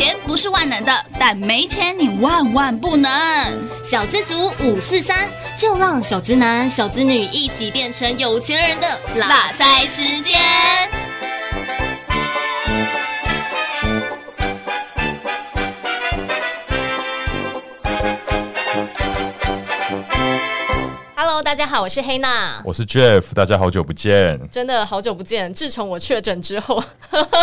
钱不是万能的，但没钱你万万不能。小资族五四三，就让小资男、小资女一起变成有钱人的拉塞时间。Hello，大家好，我是黑娜，我是 Jeff，大家好久不见，真的好久不见。自从我确诊之后，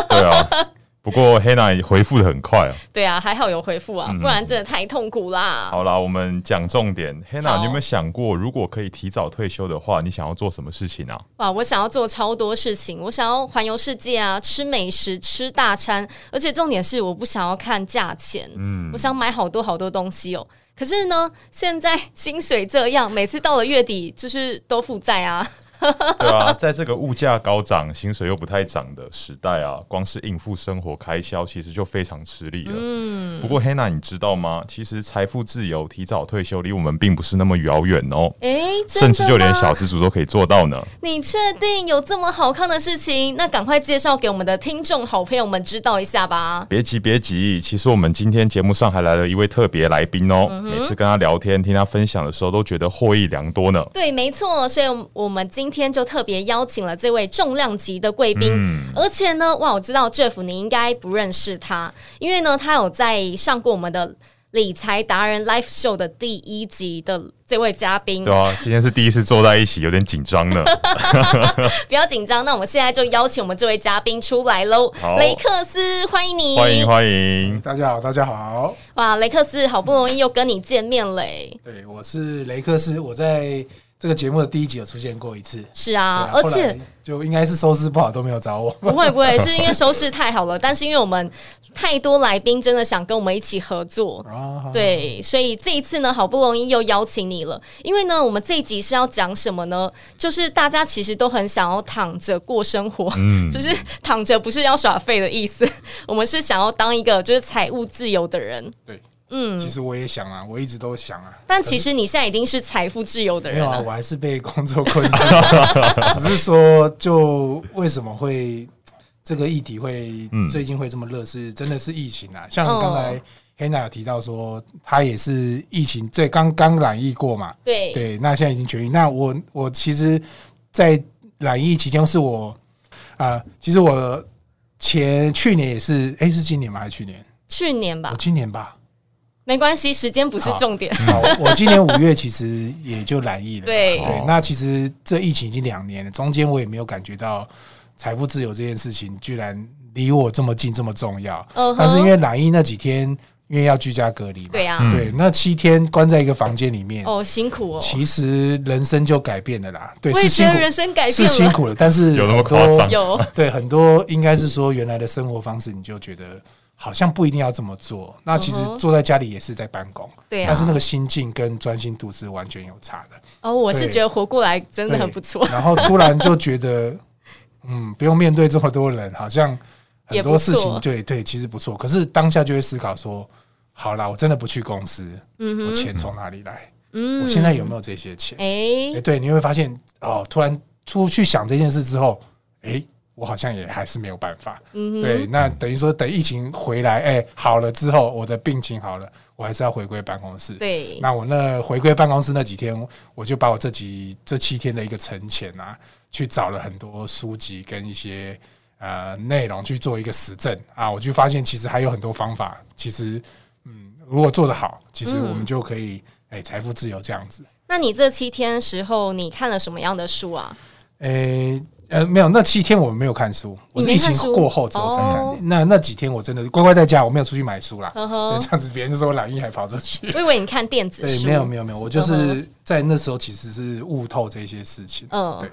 对啊。不过黑娜回复的很快啊，对啊，还好有回复啊，不然真的太痛苦啦。嗯、好啦，我们讲重点。黑娜，你有没有想过，如果可以提早退休的话，你想要做什么事情啊？哇，我想要做超多事情，我想要环游世界啊，吃美食，吃大餐，而且重点是我不想要看价钱，嗯，我想买好多好多东西哦。可是呢，现在薪水这样，每次到了月底就是都负债啊。对啊，在这个物价高涨、薪水又不太涨的时代啊，光是应付生活开销，其实就非常吃力了。嗯，不过黑娜，你知道吗？其实财富自由、提早退休，离我们并不是那么遥远哦。哎、欸，甚至就连小资族都可以做到呢。你确定有这么好看的事情？那赶快介绍给我们的听众好朋友们知道一下吧。别急，别急，其实我们今天节目上还来了一位特别来宾哦。嗯、每次跟他聊天、听他分享的时候，都觉得获益良多呢。对，没错，所以我们今。今天就特别邀请了这位重量级的贵宾，嗯、而且呢，哇，我知道 Jeff 你应该不认识他，因为呢，他有在上过我们的理财达人 Live Show 的第一集的这位嘉宾。对啊，今天是第一次坐在一起，有点紧张呢。不要紧张，那我们现在就邀请我们这位嘉宾出来喽。雷克斯，欢迎你，欢迎欢迎，大家好，大家好。哇，雷克斯，好不容易又跟你见面嘞。对，我是雷克斯，我在。这个节目的第一集有出现过一次，是啊，啊而且就应该是收视不好都没有找我，不会不会，是因为收视太好了，但是因为我们太多来宾真的想跟我们一起合作，啊、对，所以这一次呢，好不容易又邀请你了，因为呢，我们这一集是要讲什么呢？就是大家其实都很想要躺着过生活，嗯，就是躺着不是要耍废的意思，我们是想要当一个就是财务自由的人，对。嗯，其实我也想啊，我一直都想啊。但其实你现在已经是财富自由的人了。我还是被工作困住。只是说，就为什么会这个议题会最近会这么热？是真的是疫情啊。像刚才黑娜有提到说，她也是疫情，这刚刚染疫过嘛。对对，那现在已经痊愈。那我我其实，在染疫期间是我啊，其实我前去年也是，哎，是今年吗？还是去年？去年吧，今年吧。没关系，时间不是重点。好，我今年五月其实也就染疫了。对对，那其实这疫情已经两年了，中间我也没有感觉到财富自由这件事情居然离我这么近，这么重要。但是因为染疫那几天，因为要居家隔离嘛，对呀，对，那七天关在一个房间里面，哦，辛苦哦。其实人生就改变了啦。对，是辛苦，人生改变是辛苦了，但是有那么夸张？有，对，很多应该是说原来的生活方式，你就觉得。好像不一定要这么做，那其实坐在家里也是在办公，对啊，但是那个心境跟专心度是完全有差的。哦，我是觉得活过来真的很不错。然后突然就觉得，嗯，不用面对这么多人，好像很多事情，对对，其实不错。可是当下就会思考说，好啦，我真的不去公司，嗯，我钱从哪里来？嗯，我现在有没有这些钱？哎，对，你会发现哦，突然出去想这件事之后，哎。我好像也还是没有办法，嗯、对，那等于说等疫情回来，哎、欸，好了之后，我的病情好了，我还是要回归办公室。对，那我那回归办公室那几天，我就把我这几这七天的一个存钱啊，去找了很多书籍跟一些呃内容去做一个实证啊，我就发现其实还有很多方法，其实嗯，如果做得好，其实我们就可以哎财、欸、富自由这样子。那你这七天时候，你看了什么样的书啊？诶、欸。呃，没有，那七天我们没有看书，我是疫情过后之后才看。那那几天我真的乖乖在家，我没有出去买书啦。这样子别人就说我懒，还跑出去。我以为你看电子书。对，没有没有没有，我就是在那时候其实是悟透这些事情。嗯，对。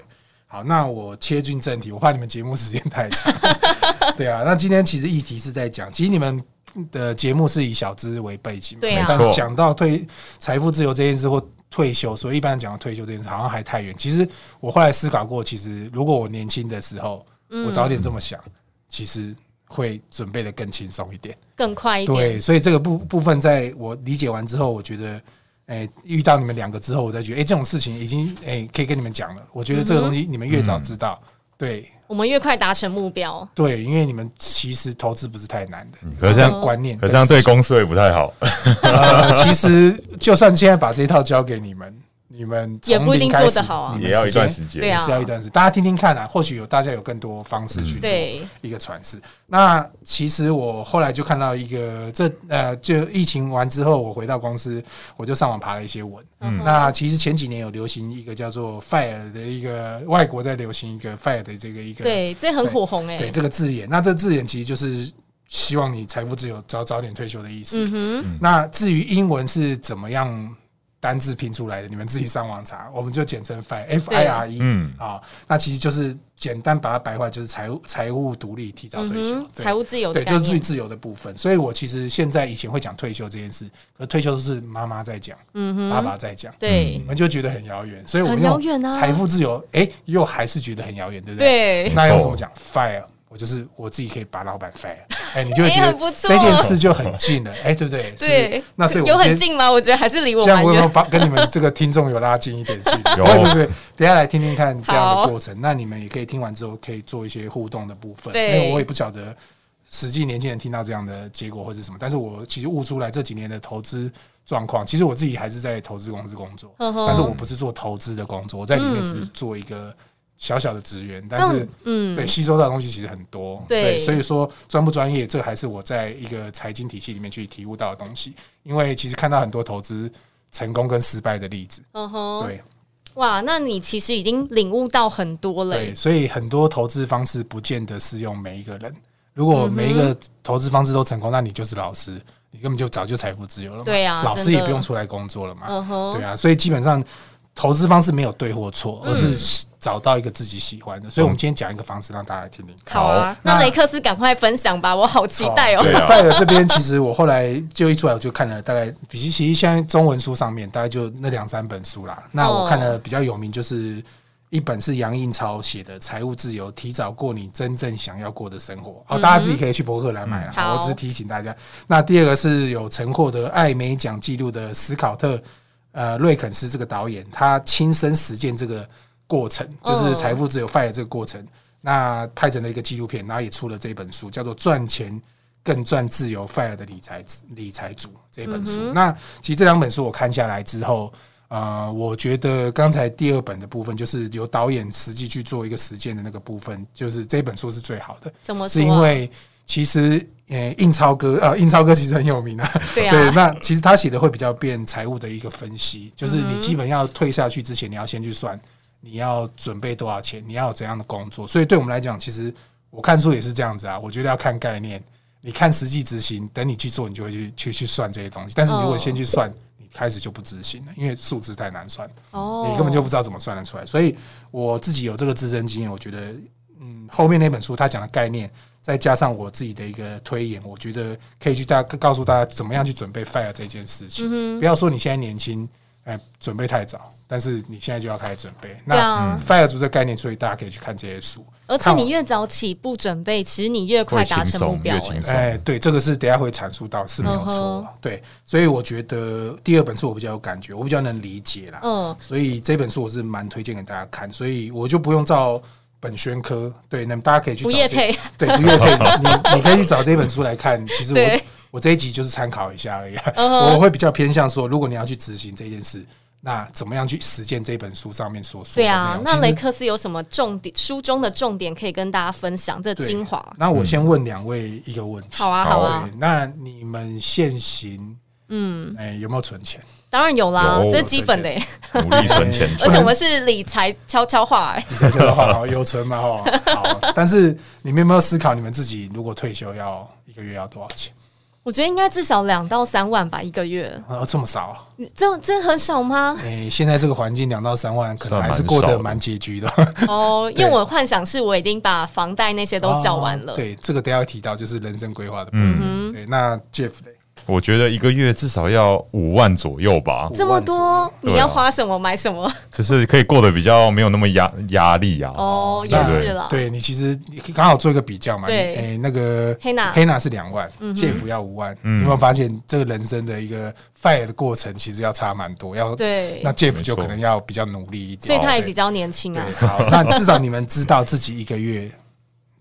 好，那我切进正题，我怕你们节目时间太长。对啊，那今天其实议题是在讲，其实你们的节目是以小资为背景，对啊。但讲到退财富自由这件事或。退休，所以一般讲到退休这件事好像还太远。其实我后来思考过，其实如果我年轻的时候，我早点这么想，其实会准备的更轻松一点，更快一点。对，所以这个部部分在我理解完之后，我觉得，哎，遇到你们两个之后，我再觉得，哎，这种事情已经哎可以跟你们讲了。我觉得这个东西你们越早知道，对，我们越快达成目标。对，因为你们其实投资不是太难的，嗯、可是这样观念，可是这样对公司也不太好。呃，其实就算现在把这一套交给你们。你们也不一定做得好啊，也要一段时间，对啊，是要一段时间。大家听听看啊，或许有大家有更多方式去做一个传世。那其实我后来就看到一个，这呃，就疫情完之后，我回到公司，我就上网爬了一些文。嗯，那其实前几年有流行一个叫做 “fire” 的一个外国在流行一个 “fire” 的这个一个，对，这很火红哎。对这个字眼，那这字眼其实就是希望你财富自由，早早点退休的意思。嗯哼。那至于英文是怎么样？单字拼出来的，你们自己上网查，我们就简称 FIRE，F I R E，嗯。啊，那其实就是简单把它白话，就是财务财务独立，提早退休，财务自由，对，就是最自由的部分。所以我其实现在以前会讲退休这件事，可退休都是妈妈在讲，嗯哼，爸爸在讲，对，你们就觉得很遥远，所以我们用财富自由，哎，又还是觉得很遥远，对不对？对，那要怎么讲？FIRE？我就是我自己可以把老板 fire，哎，你就会觉得这件事就很近了，哎，对不对？对，那所以有很近吗？我觉得还是离我。这样我有没有把跟你们这个听众有拉近一点距离？对对对？等下来听听看这样的过程，那你们也可以听完之后可以做一些互动的部分。因为我也不晓得实际年轻人听到这样的结果会是什么，但是我其实悟出来这几年的投资状况，其实我自己还是在投资公司工作，但是我不是做投资的工作，我在里面只是做一个。小小的职员，但是嗯，对，吸收到的东西其实很多，对，所以说专不专业，这还是我在一个财经体系里面去体悟到的东西。因为其实看到很多投资成功跟失败的例子，嗯哼，对，哇，那你其实已经领悟到很多了。对，所以很多投资方式不见得适用每一个人。如果每一个投资方式都成功，那你就是老师，你根本就早就财富自由了嘛。对啊，老师也不用出来工作了嘛。嗯哼，对啊，所以基本上。投资方式没有对或错，而是找到一个自己喜欢的。所以，我们今天讲一个方式让大家来听听。好啊，那雷克斯赶快分享吧，我好期待哦。对，FIRE 这边其实我后来就一出来我就看了大概，比其实现在中文书上面大概就那两三本书啦。那我看了比较有名，就是一本是杨应超写的《财务自由：提早过你真正想要过的生活》，好，大家自己可以去博客来买了。我只是提醒大家。那第二个是有曾获得艾美奖纪录的斯考特。呃，瑞肯斯这个导演，他亲身实践这个过程，就是财富自由 FIRE 这个过程，哦、那拍成了一个纪录片，然后也出了这本书，叫做《赚钱更赚自由 FIRE 的理财理财组》这本书。嗯、那其实这两本书我看下来之后，呃，我觉得刚才第二本的部分，就是由导演实际去做一个实践的那个部分，就是这本书是最好的。怎么说？是因为其实。呃，印钞哥啊，印钞哥其实很有名啊。对啊。对，那其实他写的会比较变财务的一个分析，就是你基本要退下去之前，你要先去算你要准备多少钱，你要有怎样的工作。所以对我们来讲，其实我看书也是这样子啊。我觉得要看概念，你看实际执行，等你去做，你就会去去去算这些东西。但是你如果先去算，你开始就不执行了，因为数字太难算，哦，你根本就不知道怎么算得出来。所以我自己有这个自身经验，我觉得，嗯，后面那本书他讲的概念。再加上我自己的一个推演，我觉得可以去大家告诉大家怎么样去准备 FIRE 这件事情。嗯、不要说你现在年轻，哎，准备太早，但是你现在就要开始准备。那 FIRE 族这个概念，所以大家可以去看这些书。而且你越早起步准备，其实你越快达成目标。哎，对，这个是等下会阐述到是没有错。嗯、对，所以我觉得第二本书我比较有感觉，我比较能理解啦。嗯，所以这本书我是蛮推荐给大家看，所以我就不用照。本宣科对，那么大家可以去找。对，不业配，你你可以去找这本书来看。其实我我这一集就是参考一下而已。Uh. 我会比较偏向说，如果你要去执行这件事，那怎么样去实践这本书上面所说的？对啊，那雷克斯有什么重点？书中的重点可以跟大家分享这精华。那我先问两位一个问题。好啊，好啊。那你们现行，嗯，哎，有没有存钱？当然有啦，这是基本的，努力 存钱。而且我们是理财悄悄话，理财悄悄话，好有存嘛哈。好，但是你们有没有思考，你们自己如果退休要一个月要多少钱？我觉得应该至少两到三万吧，一个月。啊，这么少？这这很少吗？哎，现在这个环境两到三万，可能还是过得蛮拮据的。哦，因为我幻想是我已经把房贷那些都缴完了。对，这个等下会提到，就是人生规划的部分。嗯，对，那 Jeff 嘞？我觉得一个月至少要五万左右吧。这么多，你要花什么买什么？就是可以过得比较没有那么压压力啊。哦，也是了。对，你其实刚好做一个比较嘛。对。哎，那个黑娜，黑娜是两万，Jeff 要五万。嗯。有没有发现这个人生的一个 FIRE 的过程其实要差蛮多？要对。那 Jeff 就可能要比较努力一点。所以他也比较年轻啊。好，那 至少你们知道自己一个月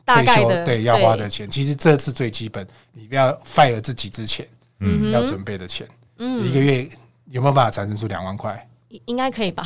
大概的对要花的钱，其实这是最基本，你不要 fire 自己之前，嗯，要准备的钱，嗯，一个月有没有办法产生出两万块？应该可以吧？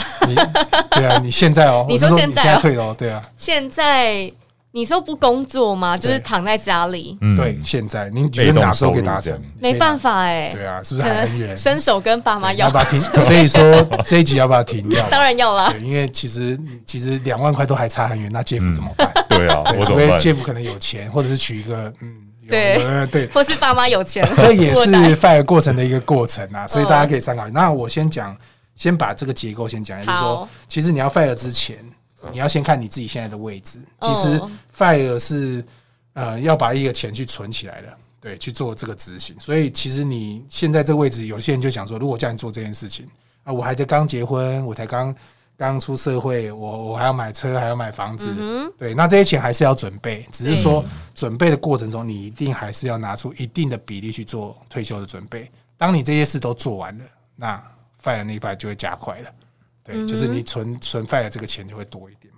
对啊，你现在哦，你说现在退了，对啊，现在。你说不工作吗？就是躺在家里。对，现在您觉得哪时候可以达成？没办法哎。对啊，是不是还很远？伸手跟爸妈要。要不要停？所以说这一集要不要停掉？当然要了。因为其实其实两万块都还差很远，那 Jeff 怎么办？对啊，除非 Jeff 可能有钱，或者是娶一个嗯，对对，或是爸妈有钱，这也是 FIRE 过程的一个过程啊，所以大家可以参考。那我先讲，先把这个结构先讲，就是说，其实你要 FIRE 之前。你要先看你自己现在的位置。其实 FIRE 是呃要把一个钱去存起来的，对，去做这个执行。所以其实你现在这个位置，有些人就想说，如果叫你做这件事情啊，我还在刚结婚，我才刚刚出社会，我我还要买车，还要买房子，对，那这些钱还是要准备。只是说准备的过程中，你一定还是要拿出一定的比例去做退休的准备。当你这些事都做完了，那 FIRE 那一块就会加快了。对，就是你存存 FIRE 这个钱就会多一点嘛，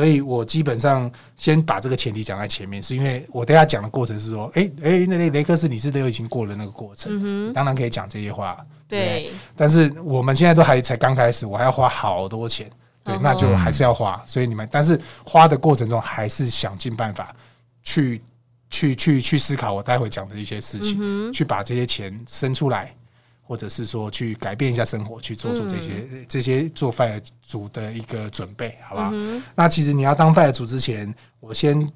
所以我基本上先把这个前提讲在前面，是因为我等下讲的过程是说，哎哎，那雷雷克斯你是都已经过了那个过程，嗯、当然可以讲这些话，对，对。但是我们现在都还才刚开始，我还要花好多钱，对，那就还是要花。所以你们，但是花的过程中还是想尽办法去去去去思考我待会讲的一些事情，嗯、去把这些钱生出来。或者是说去改变一下生活，去做出这些、嗯、这些做 FIRE 族的一个准备，好不好？嗯、那其实你要当 FIRE 族之前，我先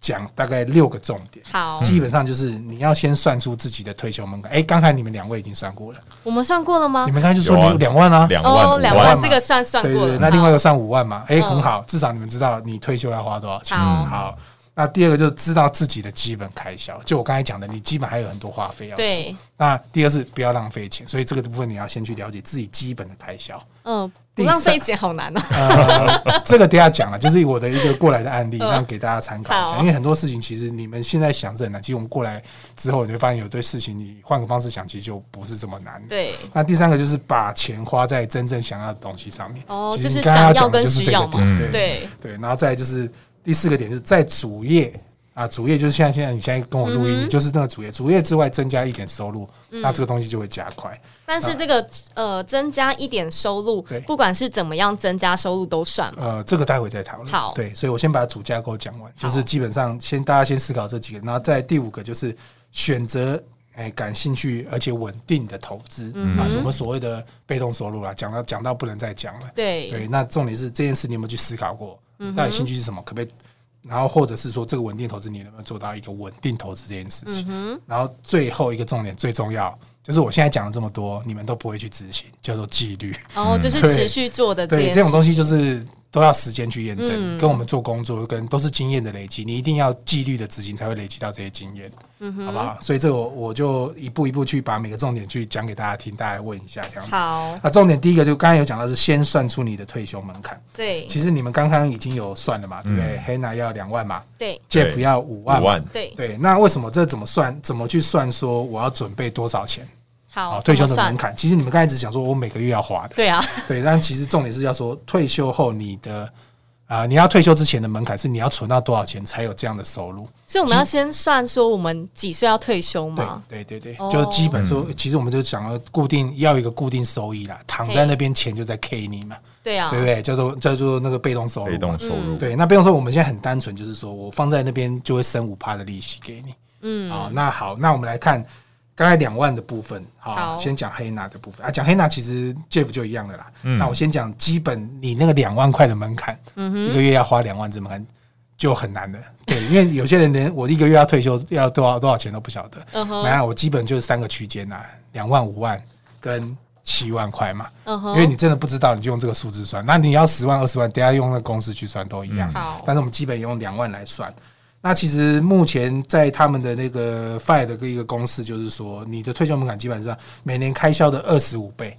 讲大概六个重点。好，基本上就是你要先算出自己的退休门槛。哎、欸，刚才你们两位已经算过了，我们算过了吗？你们刚才就说你有两万啊，两万，两万，这个算算过了。对对对，那另外一个算五万嘛？哎、欸，很好，至少你们知道你退休要花多少钱。好。好那第二个就是知道自己的基本开销，就我刚才讲的，你基本还有很多花费要做。对。那第二是不要浪费钱，所以这个部分你要先去了解自己基本的开销。嗯，不浪费钱好难哦。呃，这个等下讲了，就是我的一个过来的案例，让给大家参考一下。因为很多事情其实你们现在想是很难，其实我们过来之后，你会发现有对事情你换个方式想，其实就不是这么难。对。那第三个就是把钱花在真正想要的东西上面。哦，就是想要跟需要嘛。对对。然后再就是。第四个点是在主业啊，主业就是现在现在你现在跟我录音，你就是那个主业，主业之外增加一点收入，那这个东西就会加快。但是这个呃，增加一点收入，不管是怎么样增加收入都算。呃，这个待会再讨论。好，对，所以我先把主架构讲完，就是基本上先大家先思考这几个，然后在第五个就是选择哎感兴趣而且稳定的投资啊，什么所谓的被动收入啦，讲到讲到不能再讲了。对对，那重点是这件事你有没有去思考过？到底兴趣是什么？可不可以？然后或者是说，这个稳定投资你能不能做到一个稳定投资这件事情？嗯、然后最后一个重点最重要，就是我现在讲了这么多，你们都不会去执行，叫做纪律。哦，就是持续做的对，对这种东西就是。都要时间去验证，嗯、跟我们做工作跟都是经验的累积，你一定要纪律的执行，才会累积到这些经验，嗯、好不好？所以这我我就一步一步去把每个重点去讲给大家听，大家问一下这样子。好，那重点第一个就刚才有讲到是先算出你的退休门槛。对，其实你们刚刚已经有算了嘛，对不对？黑娜、嗯、要两万嘛，对，Jeff 要五万，万，对对。那为什么这怎么算？怎么去算？说我要准备多少钱？好，退休的门槛。其实你们刚才只讲说我每个月要花的，对啊，对。但其实重点是要说退休后你的。啊，你要退休之前的门槛是你要存到多少钱才有这样的收入？所以我们要先算说我们几岁要退休嘛？对对对对，就基本说，其实我们就想要固定要一个固定收益啦，躺在那边钱就在 K 你嘛。对啊，对不对？叫做叫做那个被动收入。被动收入。对，那被动收入我们现在很单纯，就是说我放在那边就会生五趴的利息给你。嗯，啊，那好，那我们来看。刚才两万的部分，好，先讲黑娜的部分啊。讲黑娜其实 Jeff 就一样的啦。嗯、那我先讲基本，你那个两万块的门槛，嗯、哼一个月要花两万这么门槛就很难的。对，因为有些人连我一个月要退休 要多少多少钱都不晓得。嗯哼，没有，我基本就是三个区间呐，两万、五万跟七万块嘛。嗯哼，因为你真的不知道，你就用这个数字算。那你要十万、二十万，等下用那个公式去算都一样。好、嗯，但是我们基本用两万来算。那其实目前在他们的那个 FIRE 的一个公式，就是说你的退休门槛基本上每年开销的二十五倍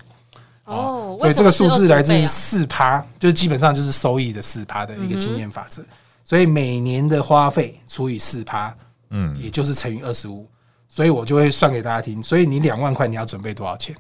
哦，所以这个数字来自于四趴，就是基本上就是收益的四趴的一个经验法则。所以每年的花费除以四趴，嗯，也就是乘以二十五，所以我就会算给大家听。所以你两万块你要准备多少钱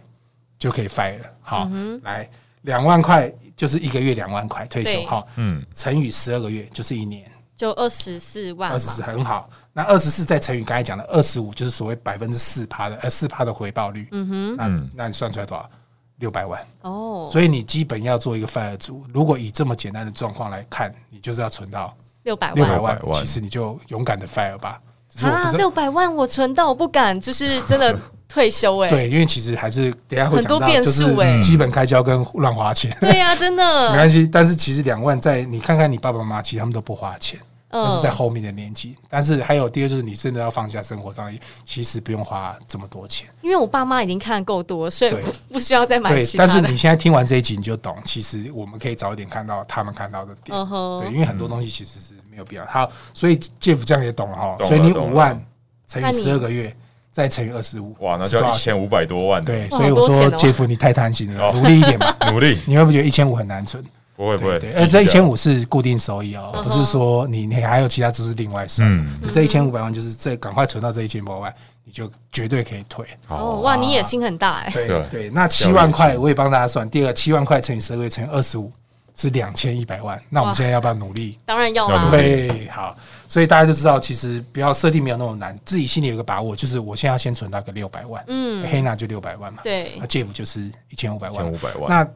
就可以 FIRE 了？好，来两万块就是一个月两万块退休，好，嗯，乘以十二个月就是一年。就二十四万，二十四很好。那二十四再乘以刚才讲的二十五，就是所谓百分之四趴的呃四趴的回报率。嗯哼，那那你算出来多少？六百万哦。所以你基本要做一个 FIRE 族，如果以这么简单的状况来看，你就是要存到六百万。六百万，其实你就勇敢的 FIRE 吧。啊，六百万我存到我不敢，就是真的退休哎。对，因为其实还是等下会很多变数哎，基本开销跟乱花钱。对呀，真的 没关系。但是其实两万在你看看你爸爸妈妈，其实他们都不花钱。那是在后面的年纪，但是还有第二就是你真的要放下生活上，其实不用花这么多钱。因为我爸妈已经看够多，所以不需要再买。对，但是你现在听完这一集你就懂，其实我们可以早一点看到他们看到的点。对，因为很多东西其实是没有必要。好，所以 Jeff 这样也懂了哈。所以你五万乘以十二个月，再乘以二十五，哇，那就要一千五百多万。对，所以我说 Jeff 你太贪心了，努力一点吧，努力。你会不会觉得一千五很难存？不会不会，而这一千五是固定收益哦，不是说你你还有其他只是另外算。你这一千五百万就是这赶快存到这一千五百万，你就绝对可以退。哦哇，你野心很大哎。对对，那七万块我也帮大家算，第二七万块乘以十个月乘以二十五是两千一百万。那我们现在要不要努力？当然要了。对，好，所以大家就知道，其实不要设定没有那么难，自己心里有个把握，就是我现在要先存到个六百万。嗯，黑娜就六百万嘛。对，那 Jeff 就是一千五百万。一千五百万。那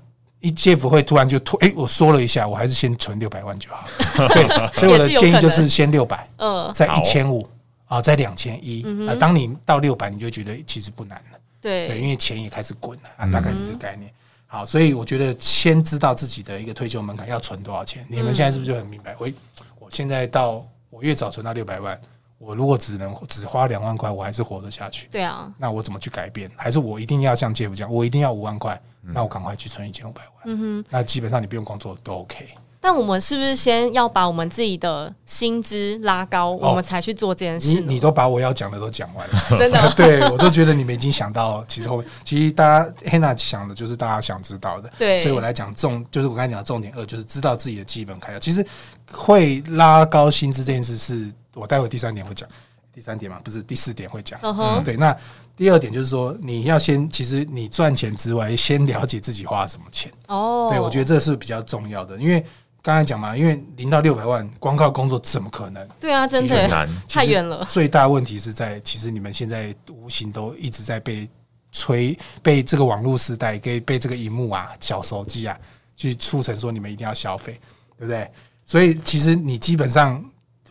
一 Jeff 会突然就突，哎，我说了一下，我还是先存六百万就好。对，所以我的建议就是先六百，嗯，再一千五啊，在两千一啊。当你到六百，你就觉得其实不难了。对，对，因为钱也开始滚了啊，大概是这个概念。好，所以我觉得先知道自己的一个退休门槛要存多少钱。你们现在是不是就很明白？我我现在到我越早存到六百万，我如果只能只花两万块，我还是活得下去。对啊，那我怎么去改变？还是我一定要像 Jeff 讲，我一定要五万块？那我赶快去存一千五百万。嗯哼，那基本上你不用工作都 OK。但我们是不是先要把我们自己的薪资拉高，我们才去做这件事？你你都把我要讲的都讲完了，真的？对，我都觉得你们已经想到，其实后面其实大家 Hannah 想的就是大家想知道的。对，所以我来讲重，就是我刚才讲的重点二，就是知道自己的基本开销。其实会拉高薪资这件事，是我待会第三点会讲。第三点嘛，不是第四点会讲。Uh huh. 对，那第二点就是说，你要先，其实你赚钱之外，先了解自己花什么钱。哦，oh. 对，我觉得这是比较重要的，因为刚才讲嘛，因为零到六百万，光靠工作怎么可能？对啊，真的难，太远了。最大问题是在，其实你们现在无形都一直在被催，被这个网络时代，给被这个荧幕啊、小手机啊，去促成说你们一定要消费，对不对？所以其实你基本上。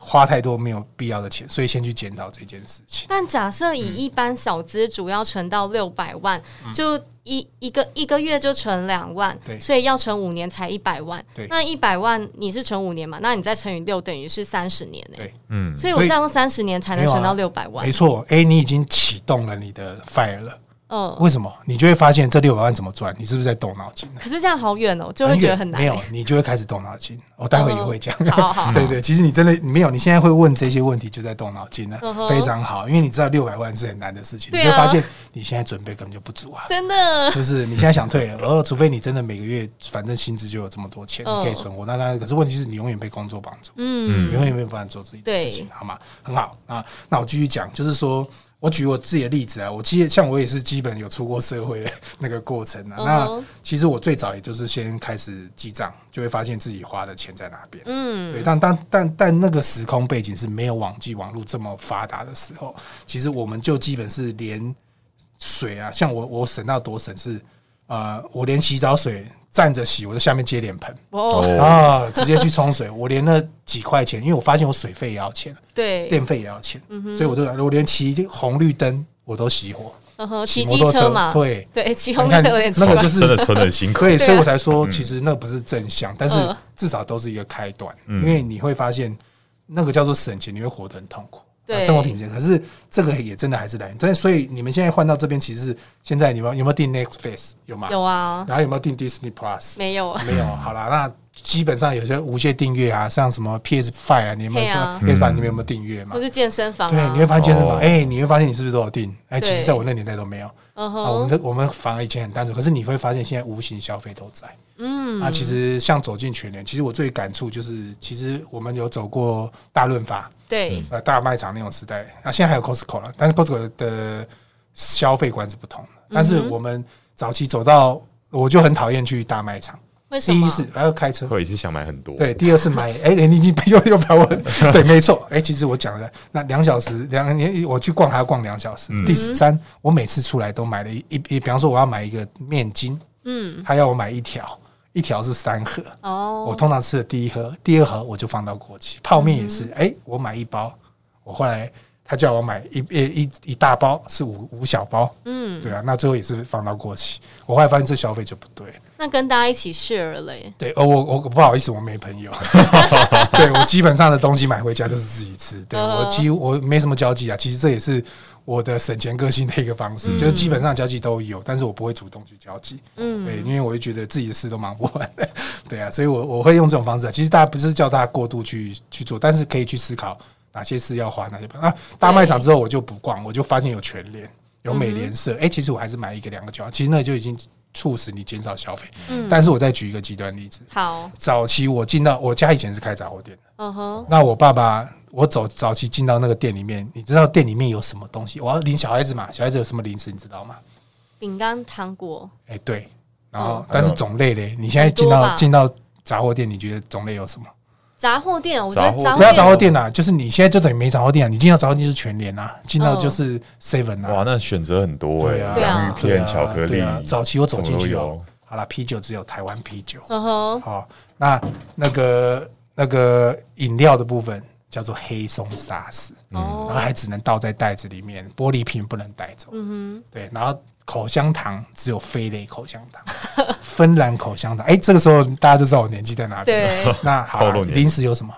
花太多没有必要的钱，所以先去检讨这件事情。但假设以一般小资主要存到六百万，嗯、就一一个一个月就存两万，对所以要存五年才一百万。对那一百万你是存五年嘛？那你再乘以六，等于是三十年呢、欸。对，嗯，所以我这样用三十年才能存到六百万。没错，哎、欸，你已经启动了你的 FIRE 了。嗯，为什么？你就会发现这六百万怎么赚？你是不是在动脑筋？可是这样好远哦，就会觉得很难。没有，你就会开始动脑筋。我待会也会讲。好好，对对，其实你真的没有，你现在会问这些问题，就在动脑筋了，非常好。因为你知道六百万是很难的事情，你就会发现你现在准备根本就不足啊。真的，是不是？你现在想退，然后除非你真的每个月反正薪资就有这么多钱，你可以存活。那当然，可是问题是你永远被工作绑住，嗯，永远没有办法做自己的事情，好吗？很好啊，那我继续讲，就是说。我举我自己的例子啊，我其实像我也是基本有出过社会的 那个过程啊。那其实我最早也就是先开始记账，就会发现自己花的钱在哪边。嗯，对。但但但但那个时空背景是没有网际网络这么发达的时候，其实我们就基本是连水啊，像我我省到多省是啊、呃，我连洗澡水。站着洗，我在下面接脸盆。哦。啊，直接去冲水。我连那几块钱，因为我发现我水费也要钱，对，电费也要钱，所以我就我连骑红绿灯我都熄火。嗯哼，骑机车嘛，对。对，骑红绿灯有点那个就是真的存的辛苦，对，所以我才说其实那不是正向，但是至少都是一个开端，因为你会发现那个叫做省钱，你会活得很痛苦。对，生活品质，可是这个也真的还是来，但所以你们现在换到这边，其实是现在你们有没有订 Netflix 有吗？有啊。然后有没有订 Disney Plus？没有，没有。好啦，那基本上有些无限订阅啊，像什么 PS Five 啊，你有没有？PS Five 你们有没有订阅嘛？不是健身房，对，你会发现健身房，哎，你会发现你是不是都有订？哎，其实在我那年代都没有。啊，我们的我们反而以前很单纯，可是你会发现现在无形消费都在。嗯，啊其实像走进全年，其实我最感触就是，其实我们有走过大润发。对，呃，大卖场那种时代，那现在还有 Costco 了，但是 Costco 的消费观是不同的。但是我们早期走到，我就很讨厌去大卖场，为什么？第一是还要开车，会是想买很多。对，第二是买，哎、欸，你已经又又把我，对，没错，哎、欸，其实我讲的那两小时，两年我去逛还要逛两小时。嗯、第三，我每次出来都买了一一，比方说我要买一个面筋，嗯，他要我买一条，一条是三盒，哦，我通常吃的第一盒，第二盒我就放到过期。泡面也是，哎、嗯欸，我买一包，我后来。他叫我买一一一一大包，是五五小包，嗯，对啊，那最后也是放到过期。我后来发现这消费就不对。那跟大家一起 share 嘞？对，哦，我我不好意思，我没朋友。对，我基本上的东西买回家都是自己吃。对，我几乎我没什么交际啊。其实这也是我的省钱个性的一个方式，嗯、就是基本上交际都有，但是我不会主动去交际。嗯，对，因为我会觉得自己的事都忙不完。对啊，所以我我会用这种方式。其实大家不是叫大家过度去去做，但是可以去思考。哪些事要花，哪些不啊？大卖场之后我就不逛，我就发现有全联，有美联社。哎、欸，其实我还是买一个两个就好。其实那就已经促使你减少消费。嗯。但是我再举一个极端例子。好。早期我进到我家以前是开杂货店的。嗯哼。那我爸爸，我走早期进到那个店里面，你知道店里面有什么东西？我要领小孩子嘛，小孩子有什么零食，你知道吗？饼干、糖果。哎，对。然后，但是种类嘞，你现在进到进到杂货店，你觉得种类有什么？杂货店，我觉得杂货不要杂货店呐，就是你现在就等于没杂货店啊。你进到杂货店是全联啊，进到就是 seven 啊。哇，那选择很多哎，洋芋片、巧克力。啊早期我走进去哦，好了，啤酒只有台湾啤酒。嗯哼，好，那那个那个饮料的部分叫做黑松沙士，然后还只能倒在袋子里面，玻璃瓶不能带走。嗯哼，对，然后。口香糖只有飞垒口香糖，芬兰口香糖。哎、欸，这个时候大家都知道我年纪在哪里。对，那好，零食有什么？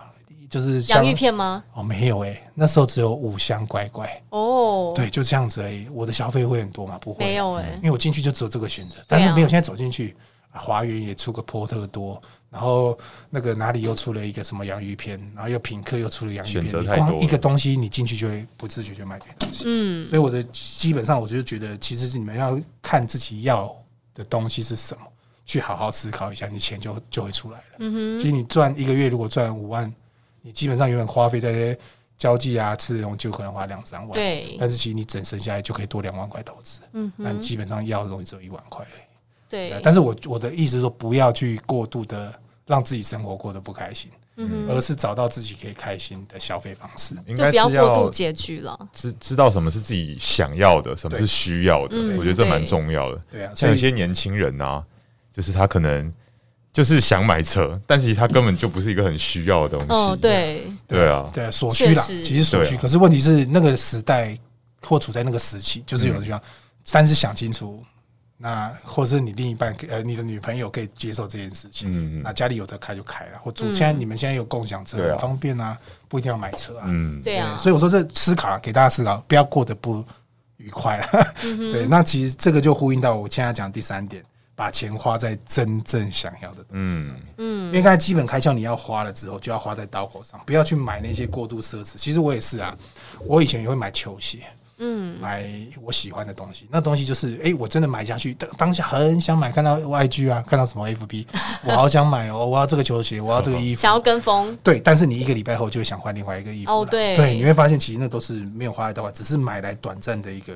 就是洋芋片吗？哦，没有哎、欸，那时候只有五香乖乖。哦，对，就这样子而已。我的消费会很多吗？不会，没有哎、欸，因为我进去就只有这个选择。但是没有，现在走进去，华园也出个波特多。然后那个哪里又出了一个什么洋芋片，然后又品客又出了洋芋片，你光一个东西你进去就会不自觉就买这些东西。嗯，所以我的基本上我就觉得，其实你们要看自己要的东西是什么，去好好思考一下，你钱就就会出来了。嗯哼，其实你赚一个月如果赚五万，你基本上永远花费在这些交际啊、吃这种就可能花两三万。对，但是其实你整省下来就可以多两万块投资。嗯哼，那你基本上要的东西只有一万块。对，但是我我的意思是说，不要去过度的。让自己生活过得不开心，嗯，而是找到自己可以开心的消费方式，就不要过度拮据了。知知道什么是自己想要的，什么是需要的，我觉得这蛮重要的。对啊，像有些年轻人啊，就是他可能就是想买车，但其实他根本就不是一个很需要的东西。哦，对，对啊，对所需啦，其实所需。可是问题是，那个时代或处在那个时期，就是有的地方，但是想清楚。那或者是你另一半，呃，你的女朋友可以接受这件事情，嗯，那家里有的开就开了，或主，现在你们现在有共享车，很方便啊，不一定要买车啊，嗯，对啊，所以我说这思考给大家思考，不要过得不愉快了，对，那其实这个就呼应到我现在讲第三点，把钱花在真正想要的东西上面，嗯，因为刚才基本开销你要花了之后，就要花在刀口上，不要去买那些过度奢侈。其实我也是啊，我以前也会买球鞋。嗯，买我喜欢的东西，那东西就是，哎、欸，我真的买下去，当当下很想买，看到 YG 啊，看到什么 FB，我好想买哦，我要这个球鞋，我要这个衣服，想要跟风，对，但是你一个礼拜后就会想换另外一个衣服，哦，对，对，你会发现其实那都是没有花在刀，只是买来短暂的一个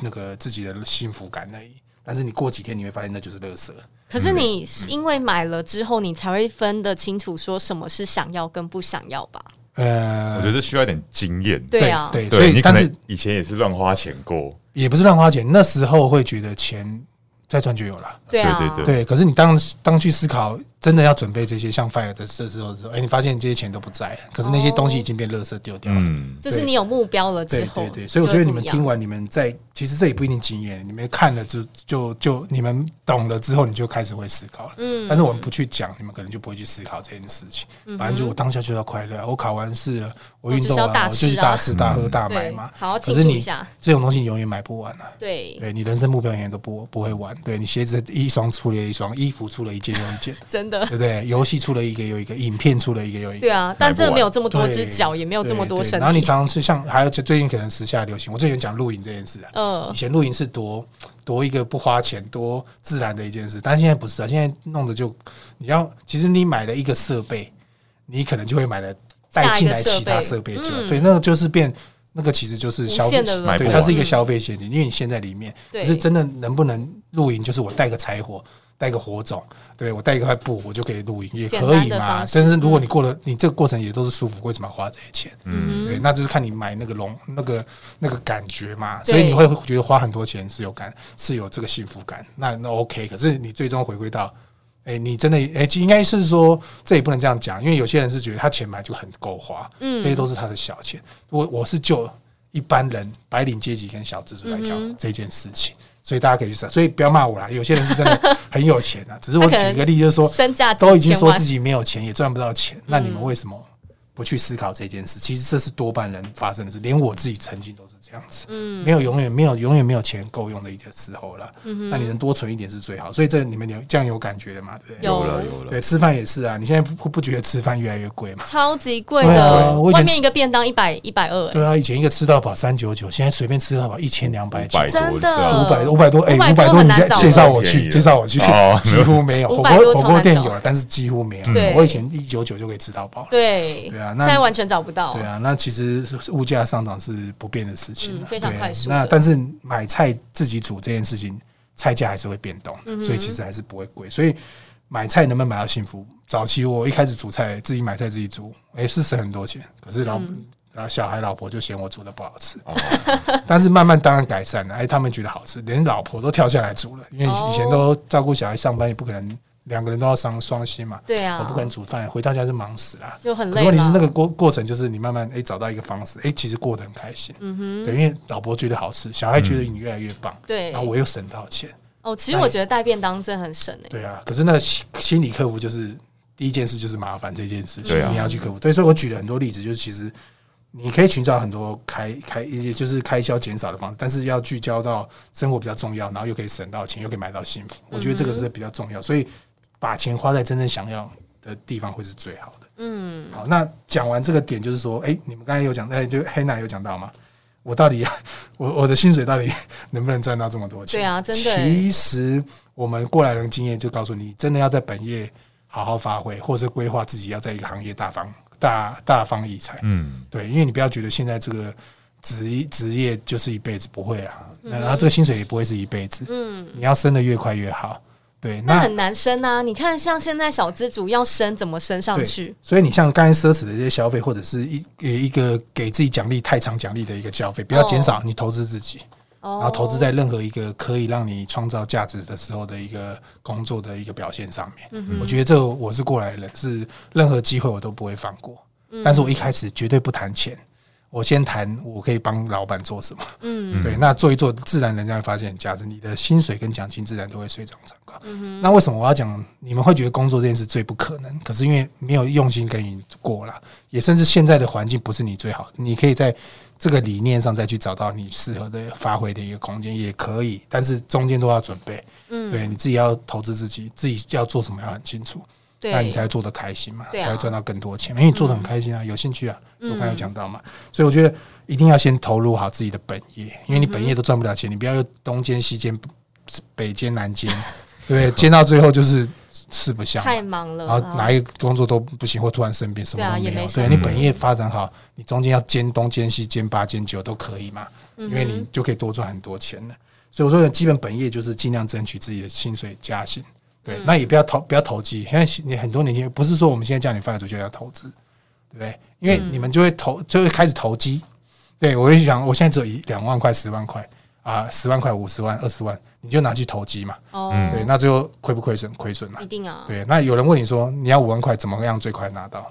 那个自己的幸福感而已，但是你过几天你会发现那就是垃圾。可是你是因为买了之后，你才会分得清楚说什么是想要跟不想要吧？呃，我觉得需要一点经验。对啊，对，所以但是以前也是乱花钱过，也不是乱花钱，那时候会觉得钱再赚就有了。对啊，对对对。可是你当当去思考。真的要准备这些像 fire 的设施的时候，哎，你发现这些钱都不在，可是那些东西已经变垃圾丢掉了。嗯，就是你有目标了之后，对对，所以我觉得你们听完，你们在其实这也不一定经验，你们看了就就就你们懂了之后，你就开始会思考了。嗯，但是我们不去讲，你们可能就不会去思考这件事情。反正就我当下就要快乐，我考完试了，我运动完，我就去大吃大喝大买嘛。好，可是你这种东西你永远买不完啊。对，对你人生目标永远都不不会完。对你鞋子一双出了一双，衣服出了一件又一件，真的，对不对？游戏。出了一个又一个，影片出了一个又一个。对啊，但真的没有这么多只脚，也没有这么多身体。然后你常常是像，还有最近可能时下流行，我最近讲露营这件事啊。嗯。以前露营是多多一个不花钱、多自然的一件事，但现在不是啊。现在弄的就你要，其实你买了一个设备，你可能就会买了带进来其他设备就对，那个就是变，那个其实就是消费，对，它是一个消费陷阱，因为你陷在里面，可是真的能不能露营，就是我带个柴火。带个火种，对，我带一块布，我就可以露营，也可以嘛。但是如果你过了，你这个过程也都是舒服，为什么要花这些钱？嗯，对，那就是看你买那个龙那个那个感觉嘛。所以你会觉得花很多钱是有感，是有这个幸福感，那那 OK。可是你最终回归到，哎，你真的哎，应该是说这也不能这样讲，因为有些人是觉得他钱买就很够花，嗯，这些都是他的小钱。我我是就一般人白领阶级跟小资族来讲这件事情。所以大家可以去想，所以不要骂我啦。有些人是真的很有钱啊，只是我举一个例，就是说，都已经说自己没有钱，也赚不到钱，那你们为什么不去思考这件事？其实这是多半人发生的事，连我自己曾经都是。这样子，嗯，没有永远没有永远没有钱够用的一个时候了，嗯，那你能多存一点是最好，所以这你们有这样有感觉的嘛？对，有了有。了，对，吃饭也是啊，你现在不不觉得吃饭越来越贵吗？超级贵的，外面一个便当一百一百二，对啊，以前一个吃到饱三九九，现在随便吃到饱一千两百几，真的？五百五百多，哎，五百多，你介介绍我去，介绍我去，几乎没有火锅火锅店有了，但是几乎没有。我以前一九九就可以吃到饱，对。对啊，那现在完全找不到，对啊，那其实物价上涨是不变的事情，非常快速。那但是买菜自己煮这件事情，菜价还是会变动，所以其实还是不会贵。所以买菜能不能买到幸福？早期我一开始煮菜，自己买菜自己煮，哎，是省很多钱。可是老然后小孩老婆就嫌我煮的不好吃，但是慢慢当然改善了，哎，他们觉得好吃，连老婆都跳下来煮了，因为以前都照顾小孩上班也不可能。两个人都要双双薪嘛，对啊，我不可能煮饭，回到家就忙死了，就很累。问题是那个过过程，就是你慢慢哎找到一个方式，哎，其实过得很开心，嗯哼，对，因为老婆觉得好吃，小孩觉得你越来越棒，对，然后我又省到钱。哦，其实我觉得带便当真的很省诶。对啊，可是那心理克服就是第一件事就是麻烦这件事情，你要去克服。对，所以我举了很多例子，就是其实你可以寻找很多开开一些就是开销减少的方式，但是要聚焦到生活比较重要，然后又可以省到钱，又可以买到幸福。我觉得这个是比较重要，所以。把钱花在真正想要的地方会是最好的。嗯，好，那讲完这个点，就是说，哎、欸，你们刚才有讲，哎，就黑娜有讲到吗？我到底，我我的薪水到底能不能赚到这么多钱？对啊，真的。其实我们过来人经验就告诉你，真的要在本业好好发挥，或者规划自己要在一个行业大方大大方异彩。嗯，对，因为你不要觉得现在这个职职业就是一辈子，不会啊。那然后这个薪水也不会是一辈子。嗯，你要升的越快越好。对，那，很难升啊！你看，像现在小资主要升，怎么升上去？所以你像刚才奢侈的这些消费，或者是一一个给自己奖励太长奖励的一个消费，不要减少，你投资自己，哦、然后投资在任何一个可以让你创造价值的时候的一个工作的一个表现上面。我觉得这我是过来人，是任何机会我都不会放过。嗯、但是我一开始绝对不谈钱。我先谈，我可以帮老板做什么？嗯，对，那做一做，自然人家会发现价值，你的薪水跟奖金自然都会水涨船高。嗯哼，那为什么我要讲？你们会觉得工作这件事最不可能？可是因为没有用心耕耘过了，也甚至现在的环境不是你最好的，你可以在这个理念上再去找到你适合的发挥的一个空间，也可以，但是中间都要准备。嗯，对，你自己要投资自己，自己要做什么要很清楚。那你才会做得开心嘛，才会赚到更多钱。因为你做得很开心啊，有兴趣啊，我刚才有讲到嘛。所以我觉得一定要先投入好自己的本业，因为你本业都赚不了钱，你不要又东兼西兼，北兼南兼，对不对？兼到最后就是四不像，太忙了，然后哪一个工作都不行，或突然生病，什么都没有。对，你本业发展好，你中间要兼东兼西兼八兼九都可以嘛，因为你就可以多赚很多钱了。所以我说，基本本业就是尽量争取自己的薪水加薪。对，那也不要投，不要投机。因为你很多年轻人不是说我们现在叫你发出去要投资，对不对？因为你们就会投，就会开始投机。对，我就想，我现在只有一两万块、十万块啊，十万块、五十万、二十万，你就拿去投机嘛。哦，对，那最后亏不亏损？亏损嘛。一定啊。对，那有人问你说，你要五万块，怎么样最快拿到？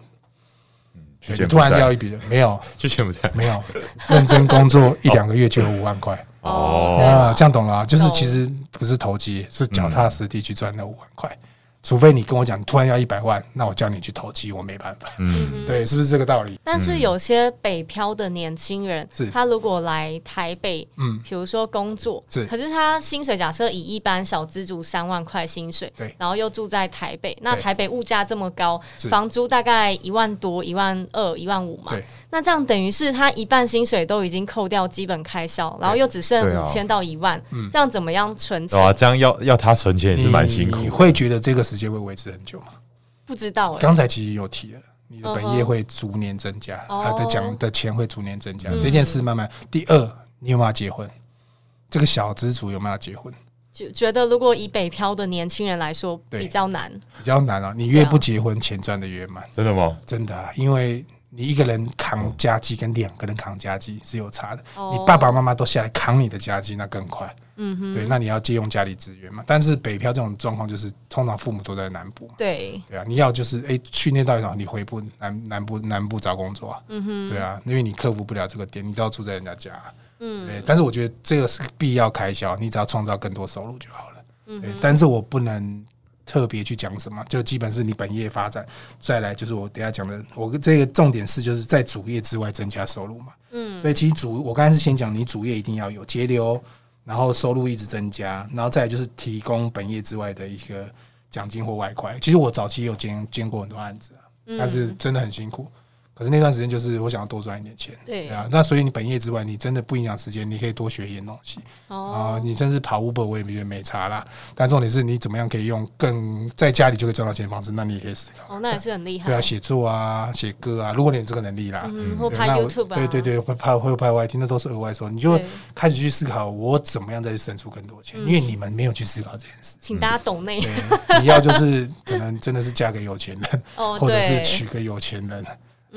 突然掉一笔没有？就全部在没有，认真工作一两个月就有五万块。哦，啊，这样懂了啊，就是其实不是投机，是脚踏实地去赚那五万块。除非你跟我讲，你突然要一百万，那我叫你去投机，我没办法。嗯，对，是不是这个道理？但是有些北漂的年轻人，是他如果来台北，嗯，比如说工作，是，可是他薪水假设以一般小资族三万块薪水，对，然后又住在台北，那台北物价这么高，房租大概一万多、一万二、一万五嘛，对，那这样等于是他一半薪水都已经扣掉基本开销，然后又只剩五千到一万，嗯，这样怎么样存钱？啊，这样要要他存钱也是蛮辛苦。你会觉得这个？时间会维持很久吗？不知道。刚才其实有提了，你的本业会逐年增加，他的讲的钱会逐年增加。这件事慢慢。第二，你有没有结婚？这个小资族有没有结婚？就觉得如果以北漂的年轻人来说，比较难，比较难啊！你越不结婚，钱赚的越慢，真的吗？真的啊，因为你一个人扛家计跟两个人扛家计是有差的。你爸爸妈妈都下来扛你的家计，那更快。嗯哼，对，那你要借用家里资源嘛？但是北漂这种状况就是，通常父母都在南部。对，对啊，你要就是哎，训练到一种，你回部南南部南部找工作啊。嗯哼，对啊，因为你克服不了这个点，你都要住在人家家。嗯，对，但是我觉得这个是必要开销，你只要创造更多收入就好了。嗯，对，但是我不能特别去讲什么，就基本是你本业发展，再来就是我等下讲的，我这个重点是就是在主业之外增加收入嘛。嗯，所以其实主我刚才是先讲你主业一定要有节流，然后收入一直增加，然后再来就是提供本业之外的一个奖金或外快。其实我早期有兼兼过很多案子啊，但是真的很辛苦。可是那段时间就是我想要多赚一点钱，对啊，那所以你本业之外，你真的不影响时间，你可以多学一点东西哦。你甚至跑 Uber 我也觉得没差啦。但重点是你怎么样可以用更在家里就可以赚到钱的方式，那你也可以思考。哦，那也是很厉害。对啊，写作啊，写歌啊，如果你有这个能力啦，嗯，或拍 YouTube 啊，对对对，会拍会拍 YT，那都是额外收入。你就开始去思考我怎么样再去省出更多钱，因为你们没有去思考这件事。请大家懂内，你要就是可能真的是嫁给有钱人，或者是娶个有钱人。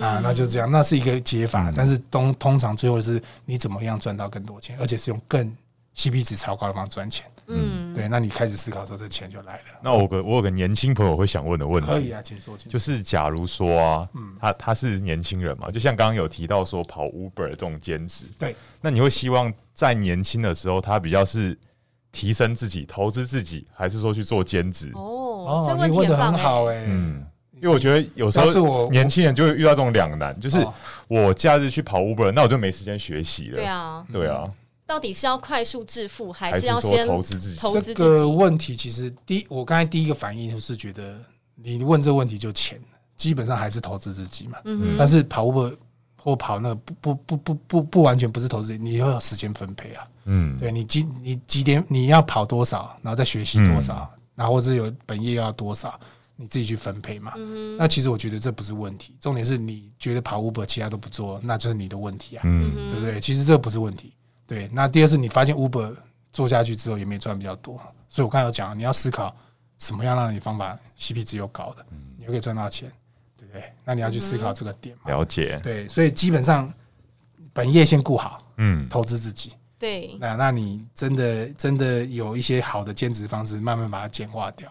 啊，那就这样，那是一个解法，嗯、但是通通常最后是你怎么样赚到更多钱，而且是用更 CP 值超高的方式赚钱。嗯，对，那你开始思考的时候，这钱就来了。那我个我有个年轻朋友会想问的问题，可以啊，请说，请。就是假如说啊，嗯，他他是年轻人嘛，就像刚刚有提到说跑 Uber 这种兼职，对，那你会希望在年轻的时候，他比较是提升自己、投资自己，还是说去做兼职？哦，这问题很好哎、欸，嗯。因为我觉得有时候年轻人就会遇到这种两难，就是我假日去跑 Uber，那我就没时间学习了。对啊，对啊。到底是要快速致富，还是要先投资自己？投资自己。这个问题其实第一，我刚才第一个反应就是觉得你问这个问题就钱，基本上还是投资自己嘛。嗯。但是跑 Uber 或跑那个不不不不不不完全不是投资，你要有时间分配啊。嗯。对你几你几点你要跑多少，然后再学习多少，然后或者有本业要多少。你自己去分配嘛。嗯、那其实我觉得这不是问题，重点是你觉得跑 Uber 其他都不做，那就是你的问题啊，嗯、对不对？其实这不是问题。对，那第二是你发现 Uber 做下去之后也没赚比较多，所以我刚才有讲，你要思考什么样让你方法 CP 值又高的，你又可以赚到钱，对不对？那你要去思考这个点嘛。了解。对，所以基本上本业先顾好，嗯，投资自己。对。那那你真的真的有一些好的兼职方式，慢慢把它简化掉。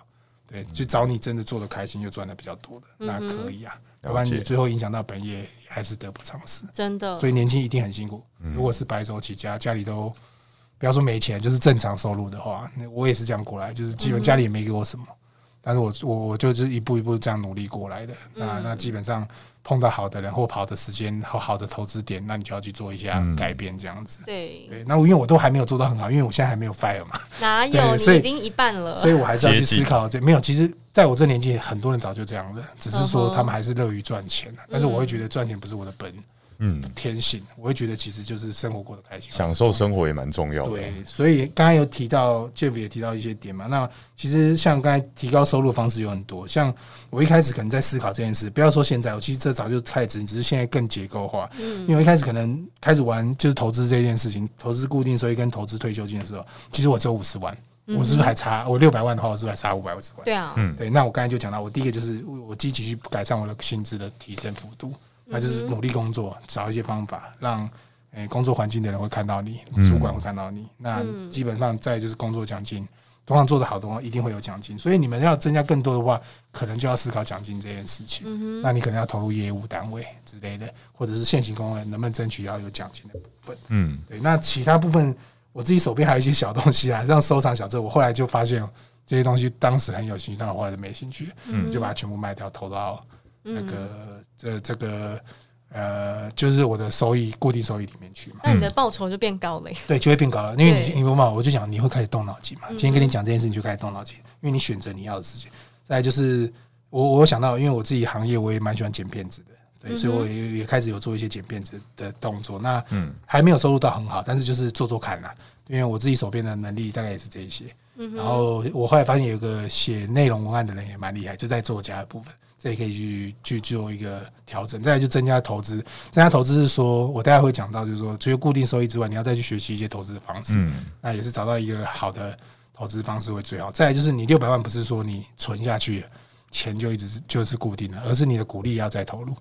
对，就找你真的做的开心又赚的比较多的，嗯、那可以啊。要不然你最后影响到本业，还是得不偿失。真的，所以年轻一定很辛苦。嗯、如果是白手起家，家里都不要说没钱，就是正常收入的话，那我也是这样过来，就是基本家里也没给我什么，嗯、但是我我我就是一步一步这样努力过来的。嗯、那那基本上。碰到好的人或好的时间和好的投资点，那你就要去做一下改变，这样子。嗯、对对，那我因为我都还没有做到很好，因为我现在还没有 fire 嘛。哪有？所以已经一半了。所以我还是要去思考这没有。其实，在我这年纪，很多人早就这样了，只是说他们还是乐于赚钱。嗯、但是我会觉得赚钱不是我的本。嗯，天性，我会觉得其实就是生活过得开心，享受生活也蛮重要的。对，所以刚才有提到 Jeff 也提到一些点嘛。那其实像刚才提高收入方式有很多，像我一开始可能在思考这件事，不要说现在，我其实这早就开始，只是现在更结构化。嗯，因为一开始可能开始玩就是投资这件事情，投资固定收益跟投资退休金的时候，其实我只有五十万，我是不是还差？我六百万的话，我是不是还差五百五十万？对啊，嗯，对。那我刚才就讲到，我第一个就是我积极去改善我的薪资的提升幅度。那就是努力工作，找一些方法，让诶工作环境的人会看到你，主管会看到你。那基本上再就是工作奖金，通常做得好的话，一定会有奖金。所以你们要增加更多的话，可能就要思考奖金这件事情。那你可能要投入业务单位之类的，或者是现行工人能不能争取要有奖金的部分？嗯，对。那其他部分，我自己手边还有一些小东西啊，像收藏小册，我后来就发现这些东西当时很有兴趣，但我后来就没兴趣，嗯，就把它全部卖掉，投到。那个这这个呃，就是我的收益固定收益里面去嘛，那你的报酬就变高了。对，就会变高了，因为你因为嘛，我就讲你会开始动脑筋嘛。今天跟你讲这件事，你就开始动脑筋，因为你选择你要的事情。再来就是我我想到，因为我自己行业我也蛮喜欢剪片子的，对，所以我也也开始有做一些剪片子的动作。那嗯，还没有收入到很好，但是就是做做看啦，因为我自己手边的能力大概也是这一些。然后我后来发现有个写内容文案的人也蛮厉害，就在作家的部分。这也可以去去做一个调整，再来就增加投资。增加投资是说，我待会会讲到，就是说，除了固定收益之外，你要再去学习一些投资的方式。嗯，那也是找到一个好的投资方式会最好。再来就是你六百万不是说你存下去钱就一直是就是固定的，而是你的股利要再投入。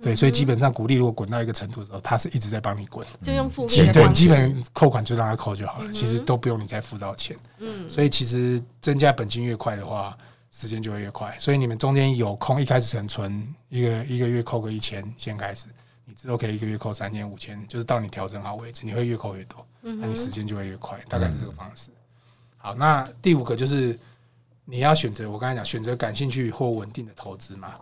对，所以基本上股利如果滚到一个程度的时候，它是一直在帮你滚，就用复利的对，基本扣款就让它扣就好了，其实都不用你再付到钱。嗯，所以其实增加本金越快的话，时间就会越快。所以你们中间有空，一开始存存一个一个月扣个一千，先开始，你之后可以一个月扣三千五千，就是到你调整好为止，你会越扣越多，那你时间就会越快，大概是这个方式。好，那第五个就是。你要选择，我刚才讲选择感兴趣或稳定的投资嘛。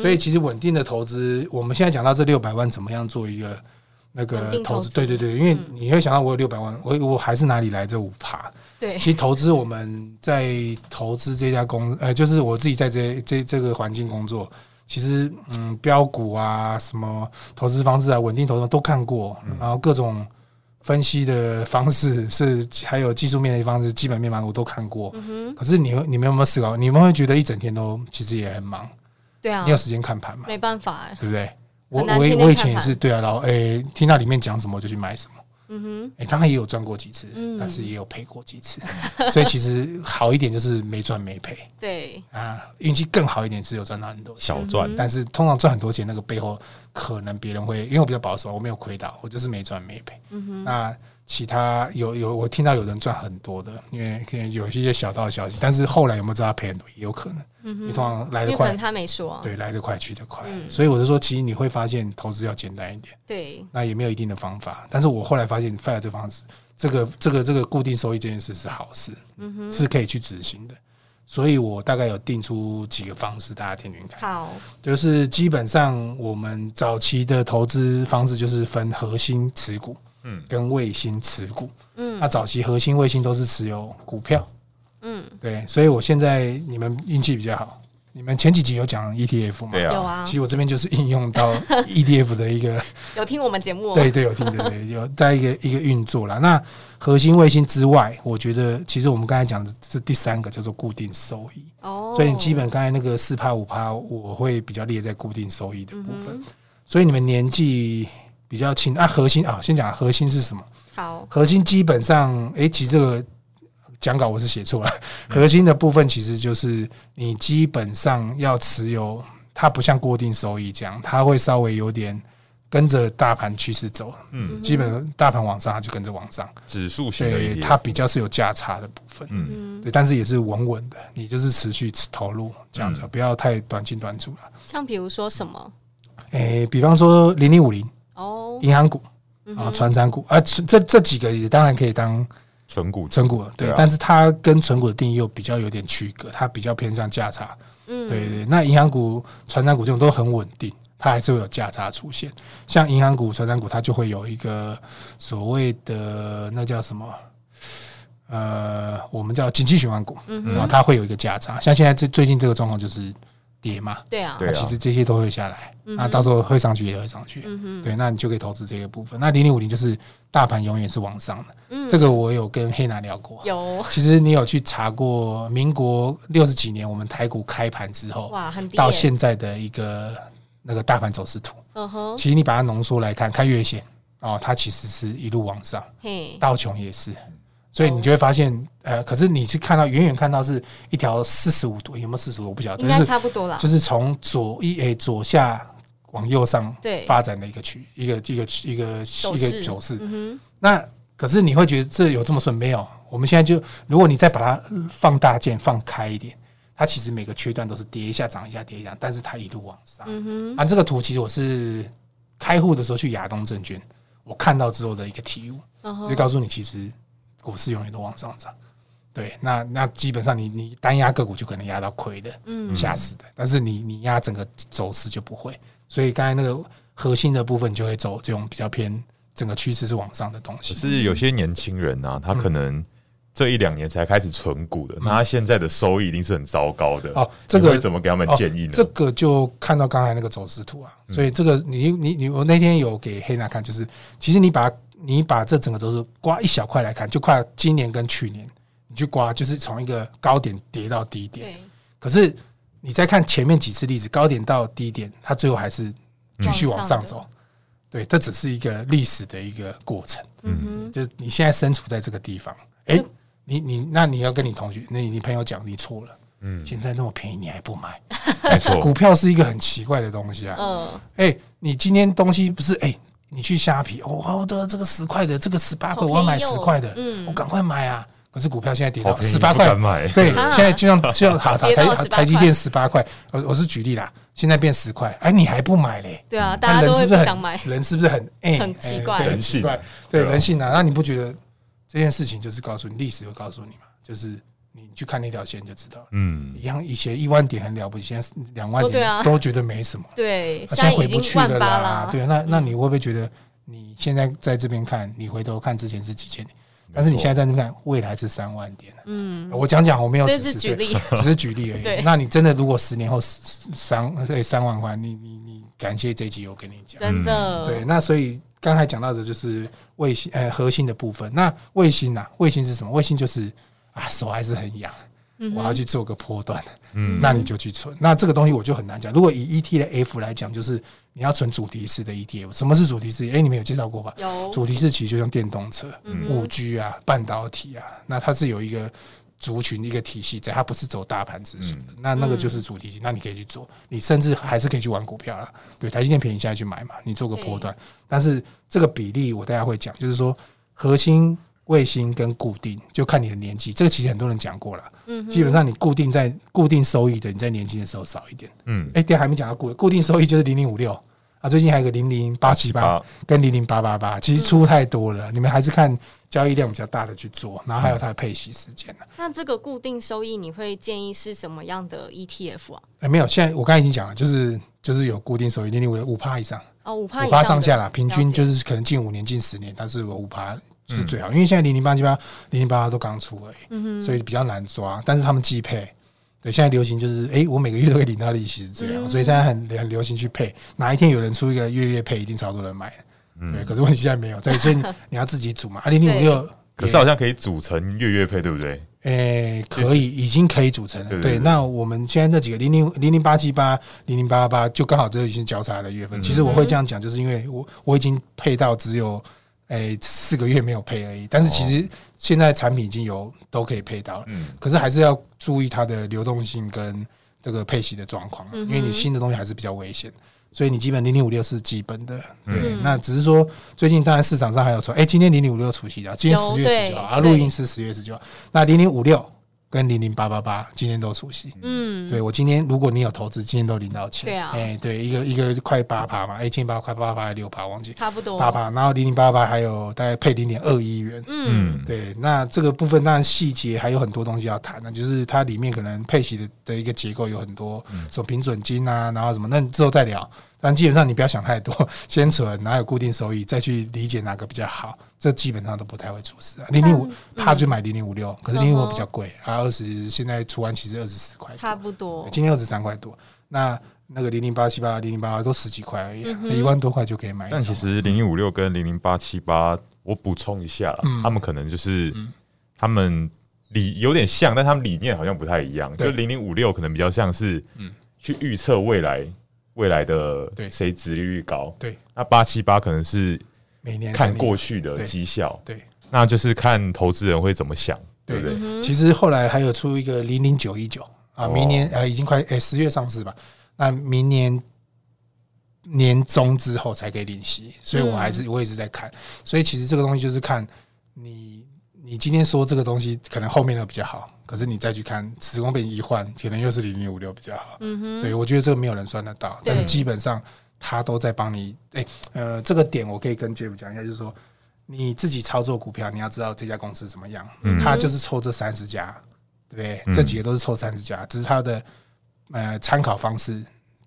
所以其实稳定的投资，我们现在讲到这六百万怎么样做一个那个投资？对对对，因为你会想到我有六百万，我我还是哪里来这五趴？对。其实投资我们在投资这家公，呃，就是我自己在这这这个环境工作，其实嗯，标股啊，什么投资方式啊，稳定投资都看过，然后各种。分析的方式是，还有技术面的方式，基本面嘛，我都看过。嗯、可是你你们有没有思考？你们会觉得一整天都其实也很忙？对啊，你有时间看盘吗？没办法，哎，对不对？我我我以前也是，对啊，然后诶，听到里面讲什么就去买什么。嗯哼，哎，当然也有赚过几次，但是也有赔过几次，所以其实好一点就是没赚没赔。对啊，运气更好一点是有赚到很多小赚，但是通常赚很多钱那个背后，可能别人会因为我比较保守，我没有亏到，我就是没赚没赔。嗯哼，那。其他有有我听到有人赚很多的，因为可能有一些小道消息，但是后来有没有知道他赔很多也有可能。嗯哼，你通常来得快，他没说。对，来得快去得快，嗯、所以我就说，其实你会发现投资要简单一点。对，那也没有一定的方法，但是我后来发现，FIRE 这方式，这个这个这个固定收益这件事是好事，嗯哼，是可以去执行的。所以我大概有定出几个方式，大家听听看。好，就是基本上我们早期的投资方式就是分核心持股。嗯，跟卫星持股，嗯，那早期核心卫星都是持有股票，嗯，对，所以我现在你们运气比较好，你们前几集有讲 ETF 吗？有啊，其实我这边就是应用到 ETF 的一个，有听我们节目，对对，有听对对，有在一个一个运作啦。那核心卫星之外，我觉得其实我们刚才讲的是第三个叫做固定收益哦，所以你基本刚才那个四趴五趴，我会比较列在固定收益的部分，所以你们年纪。比较轻啊，核心啊，先讲核心是什么？好，核心基本上，哎、欸，其实这个讲稿我是写错了。核心的部分其实就是你基本上要持有，它不像固定收益这样，它会稍微有点跟着大盘趋势走。嗯，基本大盘往上，它就跟着往上。指数型的，对，它比较是有价差的部分。嗯，对，但是也是稳稳的，你就是持续投入这样子，不要太短进短出了。像比如说什么？哎、欸，比方说零零五零。哦，银行股啊，传产股啊，这这几个也当然可以当存股，存股了，对。但是它跟存股的定义又比较有点区隔，它比较偏向价差。嗯，对对。那银行股、传产股这种都很稳定，它还是会有价差出现。像银行股、传产股，它就会有一个所谓的那叫什么？呃，我们叫景气循环股，然后它会有一个价差。像现在这最近这个状况就是。跌嘛，对啊，那其实这些都会下来，那到时候会上去也会上去，对，那你就可以投资这个部分。那零零五零就是大盘永远是往上的，这个我有跟黑娜聊过，有。其实你有去查过民国六十几年我们台股开盘之后，哇，很低，到现在的一个那个大盘走势图，嗯哼，其实你把它浓缩来看，看月线哦，它其实是一路往上，嘿，道琼也是。所以你就会发现，呃，可是你是看到远远看到是一条四十五度，有没有四十度？我不晓得，应该差不多了。就是从左一诶左下往右上发展的一个区，一个一个一个一个走势。那可是你会觉得这有这么顺？没有。我们现在就，如果你再把它放大键放开一点，它其实每个区段都是跌一下涨一下跌一下，但是它一路往上。啊，这个图其实我是开户的时候去亚东证券，我看到之后的一个体悟，就告诉你其实。股市永远都往上涨，对，那那基本上你你单压个股就可能压到亏的，嗯，吓死的。但是你你压整个走势就不会，所以刚才那个核心的部分就会走这种比较偏整个趋势是往上的东西。可是有些年轻人啊，他可能这一两年才开始存股的，嗯、那他现在的收益一定是很糟糕的哦。这个怎么给他们建议呢？哦、这个就看到刚才那个走势图啊，所以这个你你你我那天有给黑娜看，就是其实你把。你把这整个都是刮一小块来看，就快今年跟去年，你去刮就是从一个高点跌到低点。对。可是你再看前面几次例子，高点到低点，它最后还是继续往上走。对，这只是一个历史的一个过程。嗯哼。就你现在身处在这个地方，哎，你你那你要跟你同学，那你，你朋友讲你错了。嗯，现在那么便宜你还不买？没错，股票是一个很奇怪的东西啊。嗯，哎，你今天东西不是哎，你去虾皮，哦，好的，这个十块的，这个十八块，我要买十块的，嗯，我赶快买啊。可是股票现在跌到十八块，对，现在就像就像好 台台积电十八块，我我是举例啦，现在变十块，哎，你还不买嘞？对啊，大家都是不想买，人是不是很哎很奇怪？人性，对人性啊，那你不觉得这件事情就是告诉你，历史会告诉你嘛？就是你去看那条线就知道了。嗯，一样以前一万点很了不起，现在两万点都觉得没什么。对，现在回不去了啦。对，那那你会不会觉得你现在在这边看，你回头看之前是几千点？但是你现在在那看，未来是三万点。嗯，我讲讲，我没有只是举例，只是举例而已。对，那你真的如果十年后三对 三万块，你你你感谢这一集我跟你讲，真的。对，那所以刚才讲到的就是卫星，呃，核心的部分。那卫星呐，卫星是什么？卫星就是啊，手还是很痒，我要去做个波段。嗯，那你就去存。那这个东西我就很难讲。如果以 ETF 来讲，就是。你要存主题式的 ETF，什么是主题式？哎、欸，你们有介绍过吧？有主题式其实就像电动车、五 G 啊、半导体啊，那它是有一个族群一个体系在，它不是走大盘指数的。嗯、那那个就是主题型，那你可以去做，你甚至还是可以去玩股票啦。对，台积电便宜，现在去买嘛，你做个波段。但是这个比例我大家会讲，就是说核心。卫星跟固定就看你的年纪，这个其实很多人讲过了。嗯，基本上你固定在固定收益的，你在年轻的时候少一点。嗯，哎，对，还没讲到固固定收益就是零零五六啊，最近还有个零零八七八跟零零八八八，其实出太多了，你们还是看交易量比较大的去做，然后还有它的配息时间。那这个固定收益你会建议是什么样的 ETF 啊？哎，没有，现在我刚才已经讲了，就是就是有固定收益零零五六五趴以上哦，五趴五趴上下啦，平均就是可能近五年近十年，它是有五趴。是最好，因为现在零零八七八、零零八八都刚出而已，所以比较难抓。但是他们季配，对，现在流行就是，哎，我每个月都会领到利息是这样，所以现在很很流行去配。哪一天有人出一个月月配，一定超多人买。对，可是问题现在没有，所以 你要自己组嘛。二，零零五六，可是好像可以组成月月配，对不对？哎，可以，已经可以组成了。对，那我们现在这几个零零零零八七八、零零八八八，就刚好这已经交叉的月份。其实我会这样讲，就是因为我我已经配到只有。诶、欸，四个月没有配而已，但是其实现在产品已经有都可以配到了，嗯，可是还是要注意它的流动性跟这个配息的状况，嗯、因为你新的东西还是比较危险，所以你基本零零五六是基本的，对，嗯、那只是说最近当然市场上还有说，哎、欸，今天零零五六除息了，今天十月十九号，啊，录音是十月十九号，那零零五六。跟零零八八八今天都熟悉，嗯，对我今天如果你有投资，今天都领到钱，对啊，哎，对，一个一个快八趴嘛，一千八快八趴还六趴，忘记。差不多。八趴，然后零零八八还有大概配零点二一元，嗯，对，那这个部分当然细节还有很多东西要谈，那就是它里面可能配息的的一个结构有很多，什么平准金啊，然后什么，那之后再聊。但基本上你不要想太多，先存，哪有固定收益，再去理解哪个比较好，这基本上都不太会出事啊。零零五，怕就买零零五六，可是零零五比较贵，啊，二十现在除完其实二十四块，差不多。今天二十三块多，那那个零零八七八、零零八八都十几块而已，一万多块就可以买。但其实零零五六跟零零八七八，我补充一下，他们可能就是他们理有点像，但他们理念好像不太一样。就零零五六可能比较像是，去预测未来。未来的对。谁值利率高？对，那八七八可能是每年看过去的绩效，对，那就是看投资人会怎么想，对。不对？其实后来还有出一个零零九一九啊，明年呃已经快诶十月上市吧，那明年年中之后才可以领息，所以我还是我一直在看，所以其实这个东西就是看你。你今天说这个东西可能后面的比较好，可是你再去看时光被一换，可能又是零零五六比较好。嗯哼，对，我觉得这个没有人算得到，但是基本上他都在帮你。哎，呃，这个点我可以跟 Jeff 讲一下，就是说你自己操作股票，你要知道这家公司怎么样，他就是抽这三十家，对不对？这几个都是抽三十家，只是他的呃参考方式。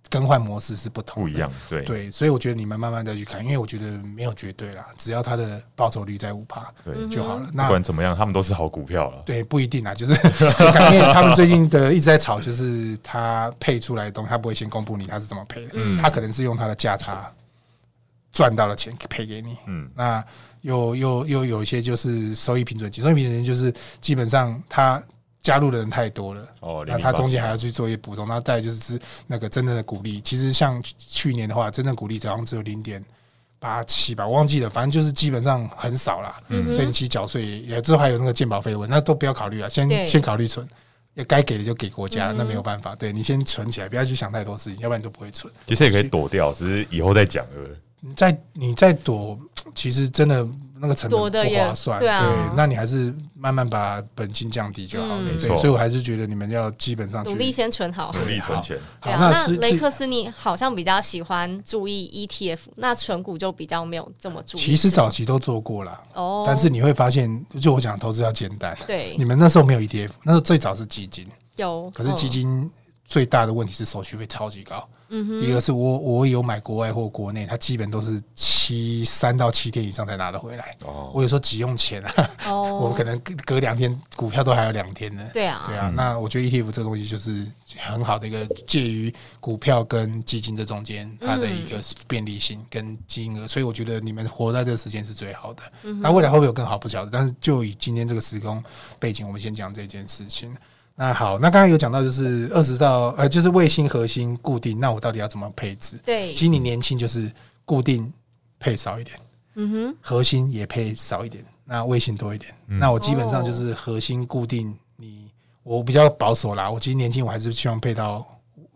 更换模式是不同，不一样，对对，所以我觉得你们慢慢再去看，因为我觉得没有绝对啦，只要它的报酬率在五趴，对就好了。那不管怎么样，他们都是好股票了。对，不一定啊，就是因为他们最近的一直在炒，就是他配出来的东西，他不会先公布你他是怎么配的，嗯，他可能是用他的价差赚到了钱赔给你，嗯，那又又又有一些就是收益平准金，收益平准金就是基本上他。加入的人太多了，哦，那他中间还要去做一些补充，那再就是那个真正的鼓励。其实像去年的话，真正鼓励好像只有零点八七吧，我忘记了，反正就是基本上很少啦。嗯，所以你其实缴税也之后还有那个鉴保费问，那都不要考虑了，先先考虑存，要该给的就给国家，那没有办法。对，你先存起来，不要去想太多事情，要不然你都不会存。其实也可以躲掉，只是以后再讲，对不对？你再你再躲，其实真的。那个成本不划算，对那你还是慢慢把本金降低就好了。没错，所以我还是觉得你们要基本上努力先存好，努力存钱。好，那雷克斯，你好像比较喜欢注意 ETF，那存股就比较没有这么注意。其实早期都做过了，哦，但是你会发现，就我讲投资要简单。对，你们那时候没有 ETF，那时候最早是基金，有，可是基金最大的问题是手续费超级高。嗯，第二个是我我有买国外或国内，它基本都是七三到七天以上才拿得回来。哦，我有时候急用钱啊，哦，我可能隔隔两天股票都还有两天呢。对啊，对啊。那我觉得 ETF 这个东西就是很好的一个介于股票跟基金这中间，它的一个便利性跟金额，所以我觉得你们活在这个时间是最好的。那未来会不会有更好不晓得，但是就以今天这个时空背景，我们先讲这件事情。那好，那刚才有讲到就是二十到呃，就是卫星、核心、固定，那我到底要怎么配置？对，其实你年轻就是固定配少一点，嗯哼，核心也配少一点，那卫星多一点。嗯、那我基本上就是核心固定你，你我比较保守啦。我其实年轻我还是希望配到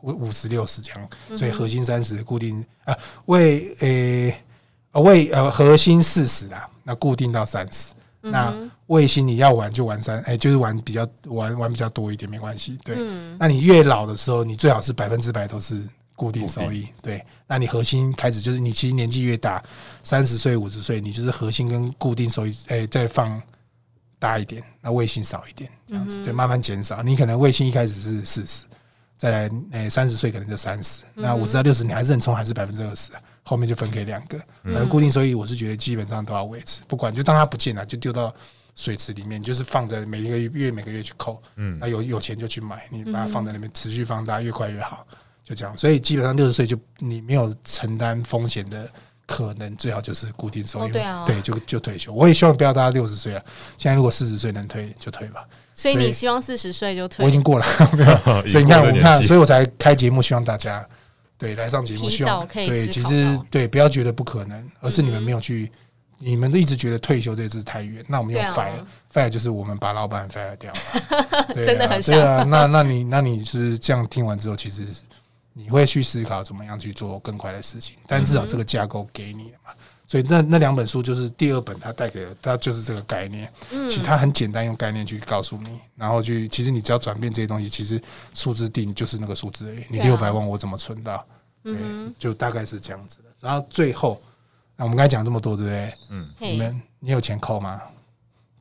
五五十六十这样，所以核心三十，固定啊卫呃啊为呃核心四十啦，那固定到三十。那卫星你要玩就玩三，哎，就是玩比较玩玩比较多一点没关系，对。那你越老的时候，你最好是百分之百都是固定收益，对。那你核心开始就是你其实年纪越大，三十岁五十岁，你就是核心跟固定收益，哎，再放大一点，那卫星少一点，这样子对，慢慢减少。你可能卫星一开始是四十，再来哎三十岁可能就三十，那五十到六十你还是很冲，还是百分之二十啊。后面就分给两个，反正固定收益，我是觉得基本上都要维持，不管就当它不见了，就丢到水池里面，就是放在每一个月每个月去扣，嗯，那有有钱就去买，你把它放在那边持续放大，越快越好，就这样。所以基本上六十岁就你没有承担风险的可能，最好就是固定收益，对，就就退休。我也希望不要大家六十岁啊，现在如果四十岁能退就退吧。所以你希望四十岁就退？我已经过了，没有。所以你看，我看，所以我才开节目，希望大家。对，来上节目希望对，其实对，不要觉得不可能，而是你们没有去，你们都一直觉得退休这个字太远。那我们用 fire，fire 就是我们把老板 fire 掉了，真的很像。对啊，那那你那你是这样听完之后，其实你会去思考怎么样去做更快的事情。但至少这个架构给你了嘛，所以那那两本书就是第二本，它带给了它就是这个概念。其实它很简单，用概念去告诉你，然后去其实你只要转变这些东西，其实数字定就是那个数字而已。你六百万我怎么存到？嗯，就大概是这样子的。然后最后，那我们刚才讲这么多，对不对？嗯，你们你有钱扣吗？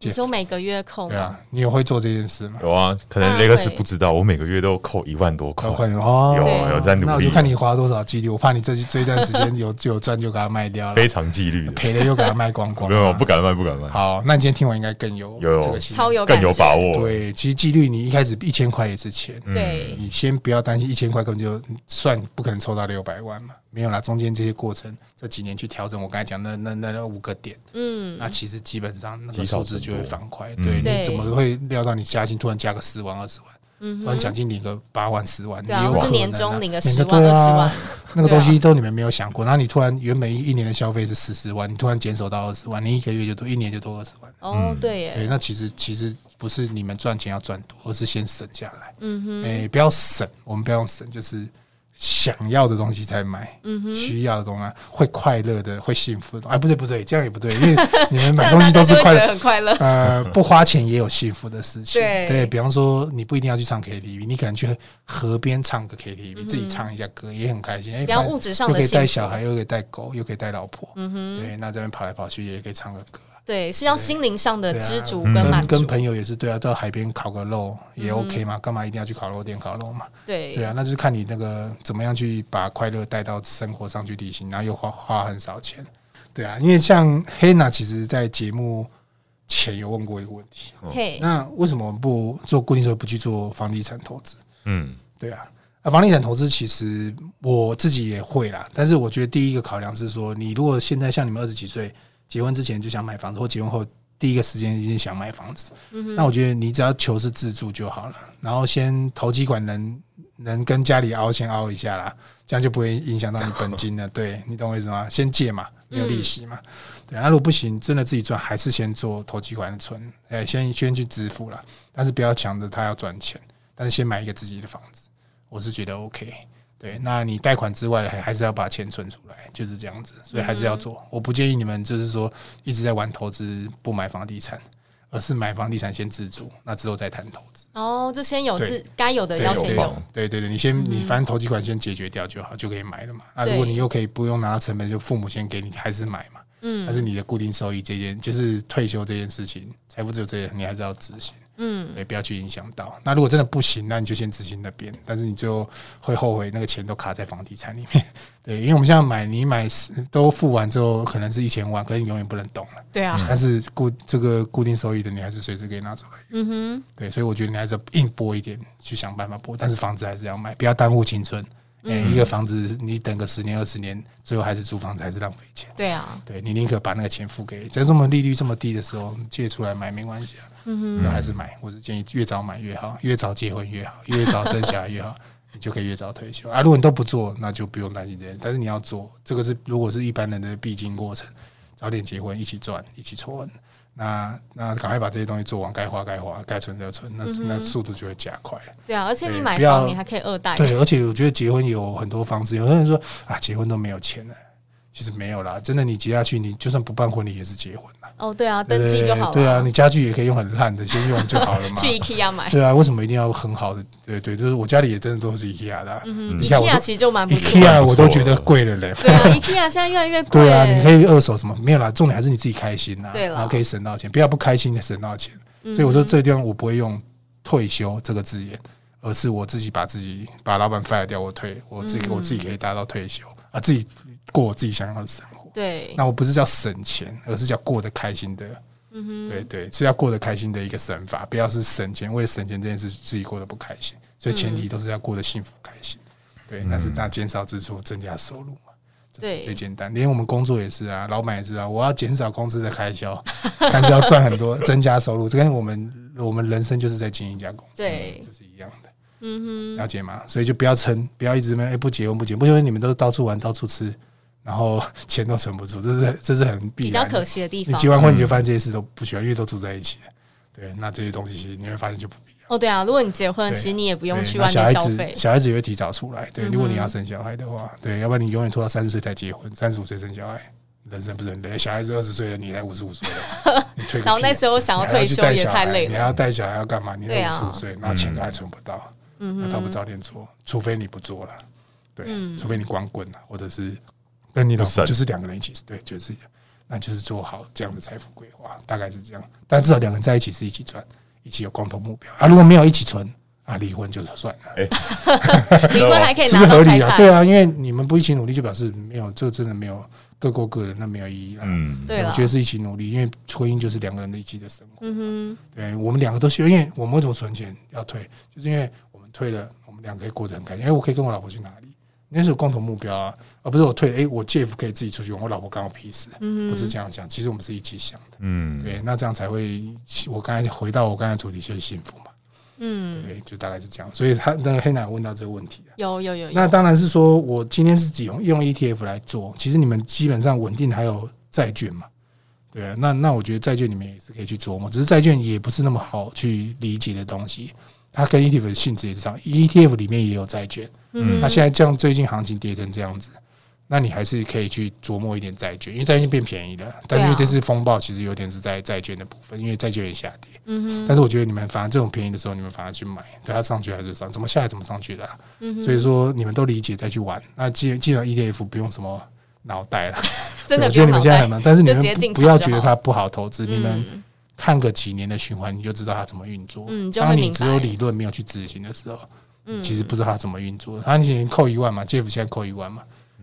你说每个月扣？对啊，你有会做这件事吗？有啊，可能雷克斯不知道，我每个月都扣一万多块。哦，有有在努力。那我就看你花多少纪律，我怕你这这段时间 有有赚就给它卖掉了。非常纪律，赔了又给它卖光光。没有，不敢卖，不敢卖。好，那你今天听完应该更有有这个超有更有把握。对，其实纪律你一开始一千块也是钱。对，你先不要担心一千块根本就算不可能抽到六百万嘛。没有啦，中间这些过程，这几年去调整，我刚才讲那那那那五个点，嗯，那其实基本上那个数字就会反馈。对，你怎么会料到你加薪突然加个十万二十万，嗯，突然奖金领个八万十万，对啊，是年终领个十万二十万，那个东西都你们没有想过。然后你突然原本一年的消费是十四万，你突然减少到二十万，你一个月就多，一年就多二十万。哦，对耶，对，那其实其实不是你们赚钱要赚多，而是先省下来。嗯哼，哎，不要省，我们不要用省，就是。想要的东西才买，嗯哼，需要的东西会快乐的，会幸福的。哎，不对不对，这样也不对，因为 你们买东西都是快乐，很快乐。呃，不花钱也有幸福的事情。对，对，比方说，你不一定要去唱 KTV，你可能去河边唱个 KTV，自己唱一下歌也很开心。哎，比方物质上的，又可以带小孩，又可以带狗，又可以带老婆。嗯哼，对，那这边跑来跑去也可以唱个歌。对，是要心灵上的知足跟满足。跟朋友也是对啊，到海边烤个肉也 OK 嘛，干嘛一定要去烤肉店烤肉嘛？对对啊，那就是看你那个怎么样去把快乐带到生活上去旅行，然后又花花很少钱。对啊，因为像 Hannah 其实在节目前有问过一个问题，嘿，那为什么不做固定收入，不去做房地产投资？嗯，对啊，啊，房地产投资其实我自己也会啦，但是我觉得第一个考量是说，你如果现在像你们二十几岁。结婚之前就想买房子，或结婚后第一个时间已经想买房子。嗯、那我觉得你只要求是自住就好了，然后先头期款能能跟家里凹先凹一下啦，这样就不会影响到你本金了。对，你懂我意思吗？先借嘛，没有利息嘛。嗯、对，那如果不行，真的自己赚，还是先做投机款的存，哎，先先去支付了，但是不要抢着他要赚钱，但是先买一个自己的房子，我是觉得 OK。对，那你贷款之外，还还是要把钱存出来，就是这样子，所以还是要做。我不建议你们就是说一直在玩投资，不买房地产。而是买房地产先自住，那之后再谈投资。哦，就先有自该有的要先有。对对对，你先你反正投机款先解决掉就好，就可以买了嘛。那如果你又可以不用拿到成本，就父母先给你，还是买嘛。嗯。但是你的固定收益这件，就是退休这件事情，财富自由这件，你还是要执行。嗯。对，不要去影响到。那如果真的不行，那你就先执行那边，但是你最后会后悔，那个钱都卡在房地产里面。对，因为我们现在买，你买都付完之后，可能是一千万，可是你永远不能动了。对啊，但是固这个固定收益的，你还是随时可以拿出来。嗯哼，对，所以我觉得你还是要硬拨一点，去想办法拨。但是房子还是要买，不要耽误青春。嗯，一个房子你等个十年二十年，最后还是租房子，还是浪费钱。对啊，对你宁可把那个钱付给，在这么利率这么低的时候借出来买没关系啊。嗯哼，还是买，我是建议越早买越好，越早结婚越好，越早生小孩越好。你就可以越早退休啊！如果你都不做，那就不用担心这些。但是你要做，这个是如果是一般人的必经过程，早点结婚，一起赚，一起存，那那赶快把这些东西做完，该花该花，该存就存，那、嗯、那速度就会加快了。对啊，而且你买房你还可以二代。对，而且我觉得结婚有很多方式。有的人说啊，结婚都没有钱了，其实没有啦，真的，你结下去，你就算不办婚礼也是结婚。哦，对啊，登记就好了。对啊，你家具也可以用很烂的，先用就好了嘛。去 IKEA 买。对啊，为什么一定要很好的？对对，就是我家里也真的都是 IKEA 的。嗯哼，IKEA 其实就蛮不错。IKEA 我都觉得贵了嘞。对啊，IKEA 现在越来越贵。对啊，你可以二手什么没有啦，重点还是你自己开心呐。对了，然后可以省到钱，不要不开心的省到钱。所以我说这个地方我不会用退休这个字眼，而是我自己把自己把老板 fire 掉，我退，我自己我自己可以达到退休啊，自己过我自己想要的生活。对，那我不是叫省钱，而是叫过得开心的。嗯哼，对对，是要过得开心的一个省法，不要是省钱，为了省钱这件事自己过得不开心，所以前提都是要过得幸福开心。对，那是那减少支出，增加收入嘛，对，最简单。连我们工作也是啊，老板也是啊，我要减少公司的开销，但是要赚很多，增加收入。这跟我们我们人生就是在经营一家公司，对，这是一样的。嗯哼，了解吗？所以就不要撑，不要一直没不结婚不结婚，不因为你们都到处玩到处吃。然后 钱都存不住，这是这是很必然比较可惜的地方。你结完婚你就发现这些事都不需要，因为都住在一起。对，那这些东西其实你会发现就不必要。哦，对啊，如果你结婚，其实你也不用去外面消费。小孩子也会提早出来。对，如果你要生小孩的话，对，要不然你永远拖到三十岁才结婚，三十五岁生小孩，人生不是很累。小孩子二十岁了，你才五十五岁了，你退。然后那时候想要退休也太累了。你还要带小孩要干嘛？你才五十五岁，然后钱都还存不到。嗯，那他不早点做，除非你不做了。对，除非你光棍了，或者是。跟你老婆就是两个人一起，对，就是，那就是做好这样的财富规划，大概是这样。但至少两个人在一起是一起赚，一起有共同目标啊。如果没有一起存啊，离婚就算了。哎，离婚还可以拿财产，是不是合理 啊？对啊，因为你们不一起努力，就表示没有，这真的没有各过各的，那没有意义了。嗯，对，我觉得是一起努力，因为婚姻就是两个人的一起的生活。嗯哼，对，我们两个都需要，因为我们为什么存钱要退，就是因为我们退了，我们两个可以过得很开心。哎，我可以跟我老婆去哪里？那是有共同目标啊，而不是我退了，哎、欸，我 Jeff 可以自己出去玩，我老婆刚好屁事，不是这样想。其实我们是一起想的，嗯，对，那这样才会。我刚才回到我刚才主题就是幸福嘛，嗯，对，就大概是这样。所以他那个黑奶问到这个问题，有有有，有。那当然是说我今天是只用用 ETF 来做，其实你们基本上稳定还有债券嘛，对啊，那那我觉得债券你们也是可以去琢磨，只是债券也不是那么好去理解的东西。它跟 ETF 的性质也是这样，ETF 里面也有债券。嗯，那现在这样最近行情跌成这样子，那你还是可以去琢磨一点债券，因为债券变便宜了。但因为这次风暴其实有点是在债券的部分，因为债券也下跌。嗯哼。但是我觉得你们反而这种便宜的时候，你们反而去买，等它上去还是上，怎么下来怎么上去的。所以说你们都理解再去玩。那既既然 ETF 不用什么脑袋了，真的，我觉得你们现在很忙，但是你们不要觉得它不好投资，你们。看个几年的循环，你就知道它怎么运作。嗯，当你只有理论没有去执行的时候，嗯，其实不知道它怎么运作。他以前扣一万嘛，Jeff 现在扣一万嘛，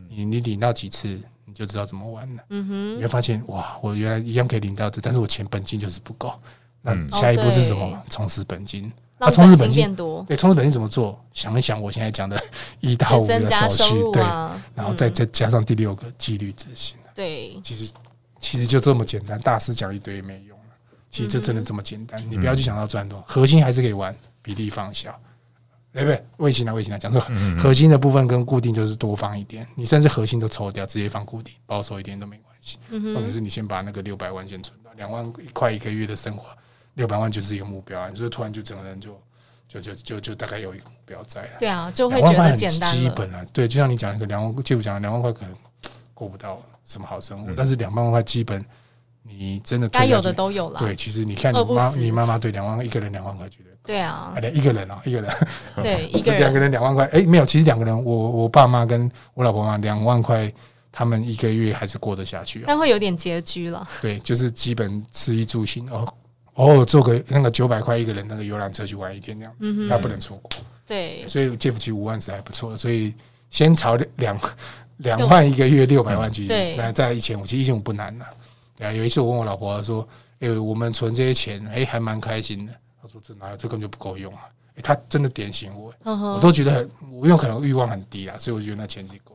你你领到几次，你就知道怎么玩了。嗯哼，你会发现哇，我原来一样可以领到的，但是我钱本金就是不够。那下一步是什么？充实本金。那充实本金多？对，充实本金怎么做？想一想，我现在讲的一到五的手续，对，然后再再加上第六个纪律执行。对，其实其实就这么简单，大师讲一堆也没用。其实这真的这么简单，你不要去想到赚多，核心还是可以玩，比例放小。对不对？卫星啊，卫星啊，讲错。核心的部分跟固定就是多放一点，你甚至核心都抽掉，直接放固定，保守一点都没关系。重点是你先把那个六百万先存到两万块一个月的生活，六百万就是一个目标啊！你说突然就整个人就就就就就大概有一个目标在了。对啊，就会觉得简单。基本啊，对，就像你讲那个两万，就讲两万块可能过不到什么好生活，但是两万块基本。你真的该有的都有了。对，其实你看你妈，你妈妈对两万一个人两万块，觉得对啊，一个人啊，一个人，对，一个人。两个人两万块，哎，没有，其实两个人，我我爸妈跟我老婆嘛，两万块，他们一个月还是过得下去，但会有点拮据了。对，就是基本吃衣住行哦，偶尔坐个那个九百块一个人那个游览车去玩一天这样，嗯，他不能出国，对，所以借不起五万是还不错的，所以先朝两两万。一个月六百万去，对，那再一千五，其实一千五不难了。对啊，有一次我问我老婆说：“哎、欸，我们存这些钱，哎、欸，还蛮开心的。”她说：“这哪有？这根本就不够用啊！”哎、欸，她真的点醒我，我都觉得很我有可能欲望很低啊，所以我觉得那钱是够用。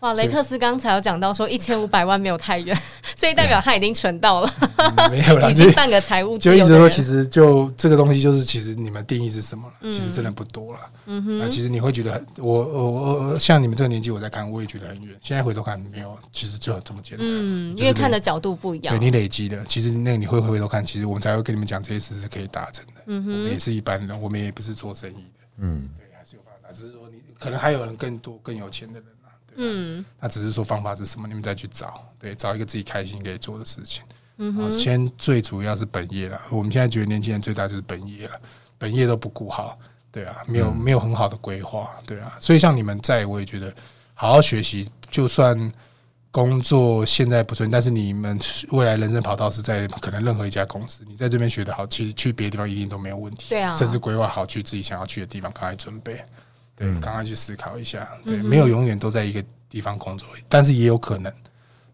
哇，雷克斯刚才有讲到说一千五百万没有太远，所以代表他已经存到了，嗯、没有了，已经半个财务。就一直说，其实就这个东西，就是其实你们定义是什么？其实真的不多了。嗯哼，那其实你会觉得，我我我像你们这个年纪，我在看，我也觉得很远。现在回头看，没有，其实就这么简单。嗯，因为看的角度不一样。对，你累积的，其实那你会回头看，其实我们才会跟你们讲这些事是可以达成的。嗯哼，我们也是一般人，我们也不是做生意的。嗯，对，还是有办法，只是说你可能还有人更多更有钱的人。嗯，那只是说方法是什么，你们再去找，对，找一个自己开心可以做的事情。嗯哼，先最主要是本业了。我们现在觉得年轻人最大就是本业了，本业都不顾好，对啊，没有没有很好的规划，对啊。所以像你们在，我也觉得好好学习，就算工作现在不顺，但是你们未来人生跑道是在可能任何一家公司，你在这边学得好，其实去别的地方一定都没有问题。对啊，甚至规划好去自己想要去的地方，赶快准备。对，赶快去思考一下，对，没有永远都在一个地方工作，但是也有可能，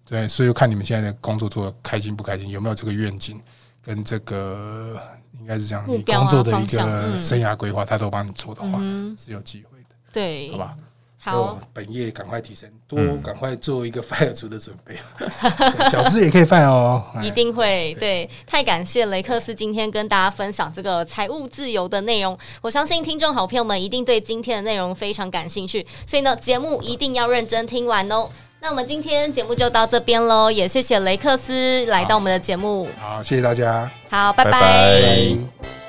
对，所以看你们现在的工作做的开心不开心，有没有这个愿景跟这个应该是讲你工作的一个生涯规划，他都帮你做的话，是有机会的，对，好吧？好，本业赶快提升，多赶快做一个 fire 族的准备。小资也可以 fire 哦，一定会。对，太感谢雷克斯今天跟大家分享这个财务自由的内容。我相信听众好朋友们一定对今天的内容非常感兴趣，所以呢，节目一定要认真听完哦。那我们今天节目就到这边喽，也谢谢雷克斯来到我们的节目。好，谢谢大家。好，拜拜。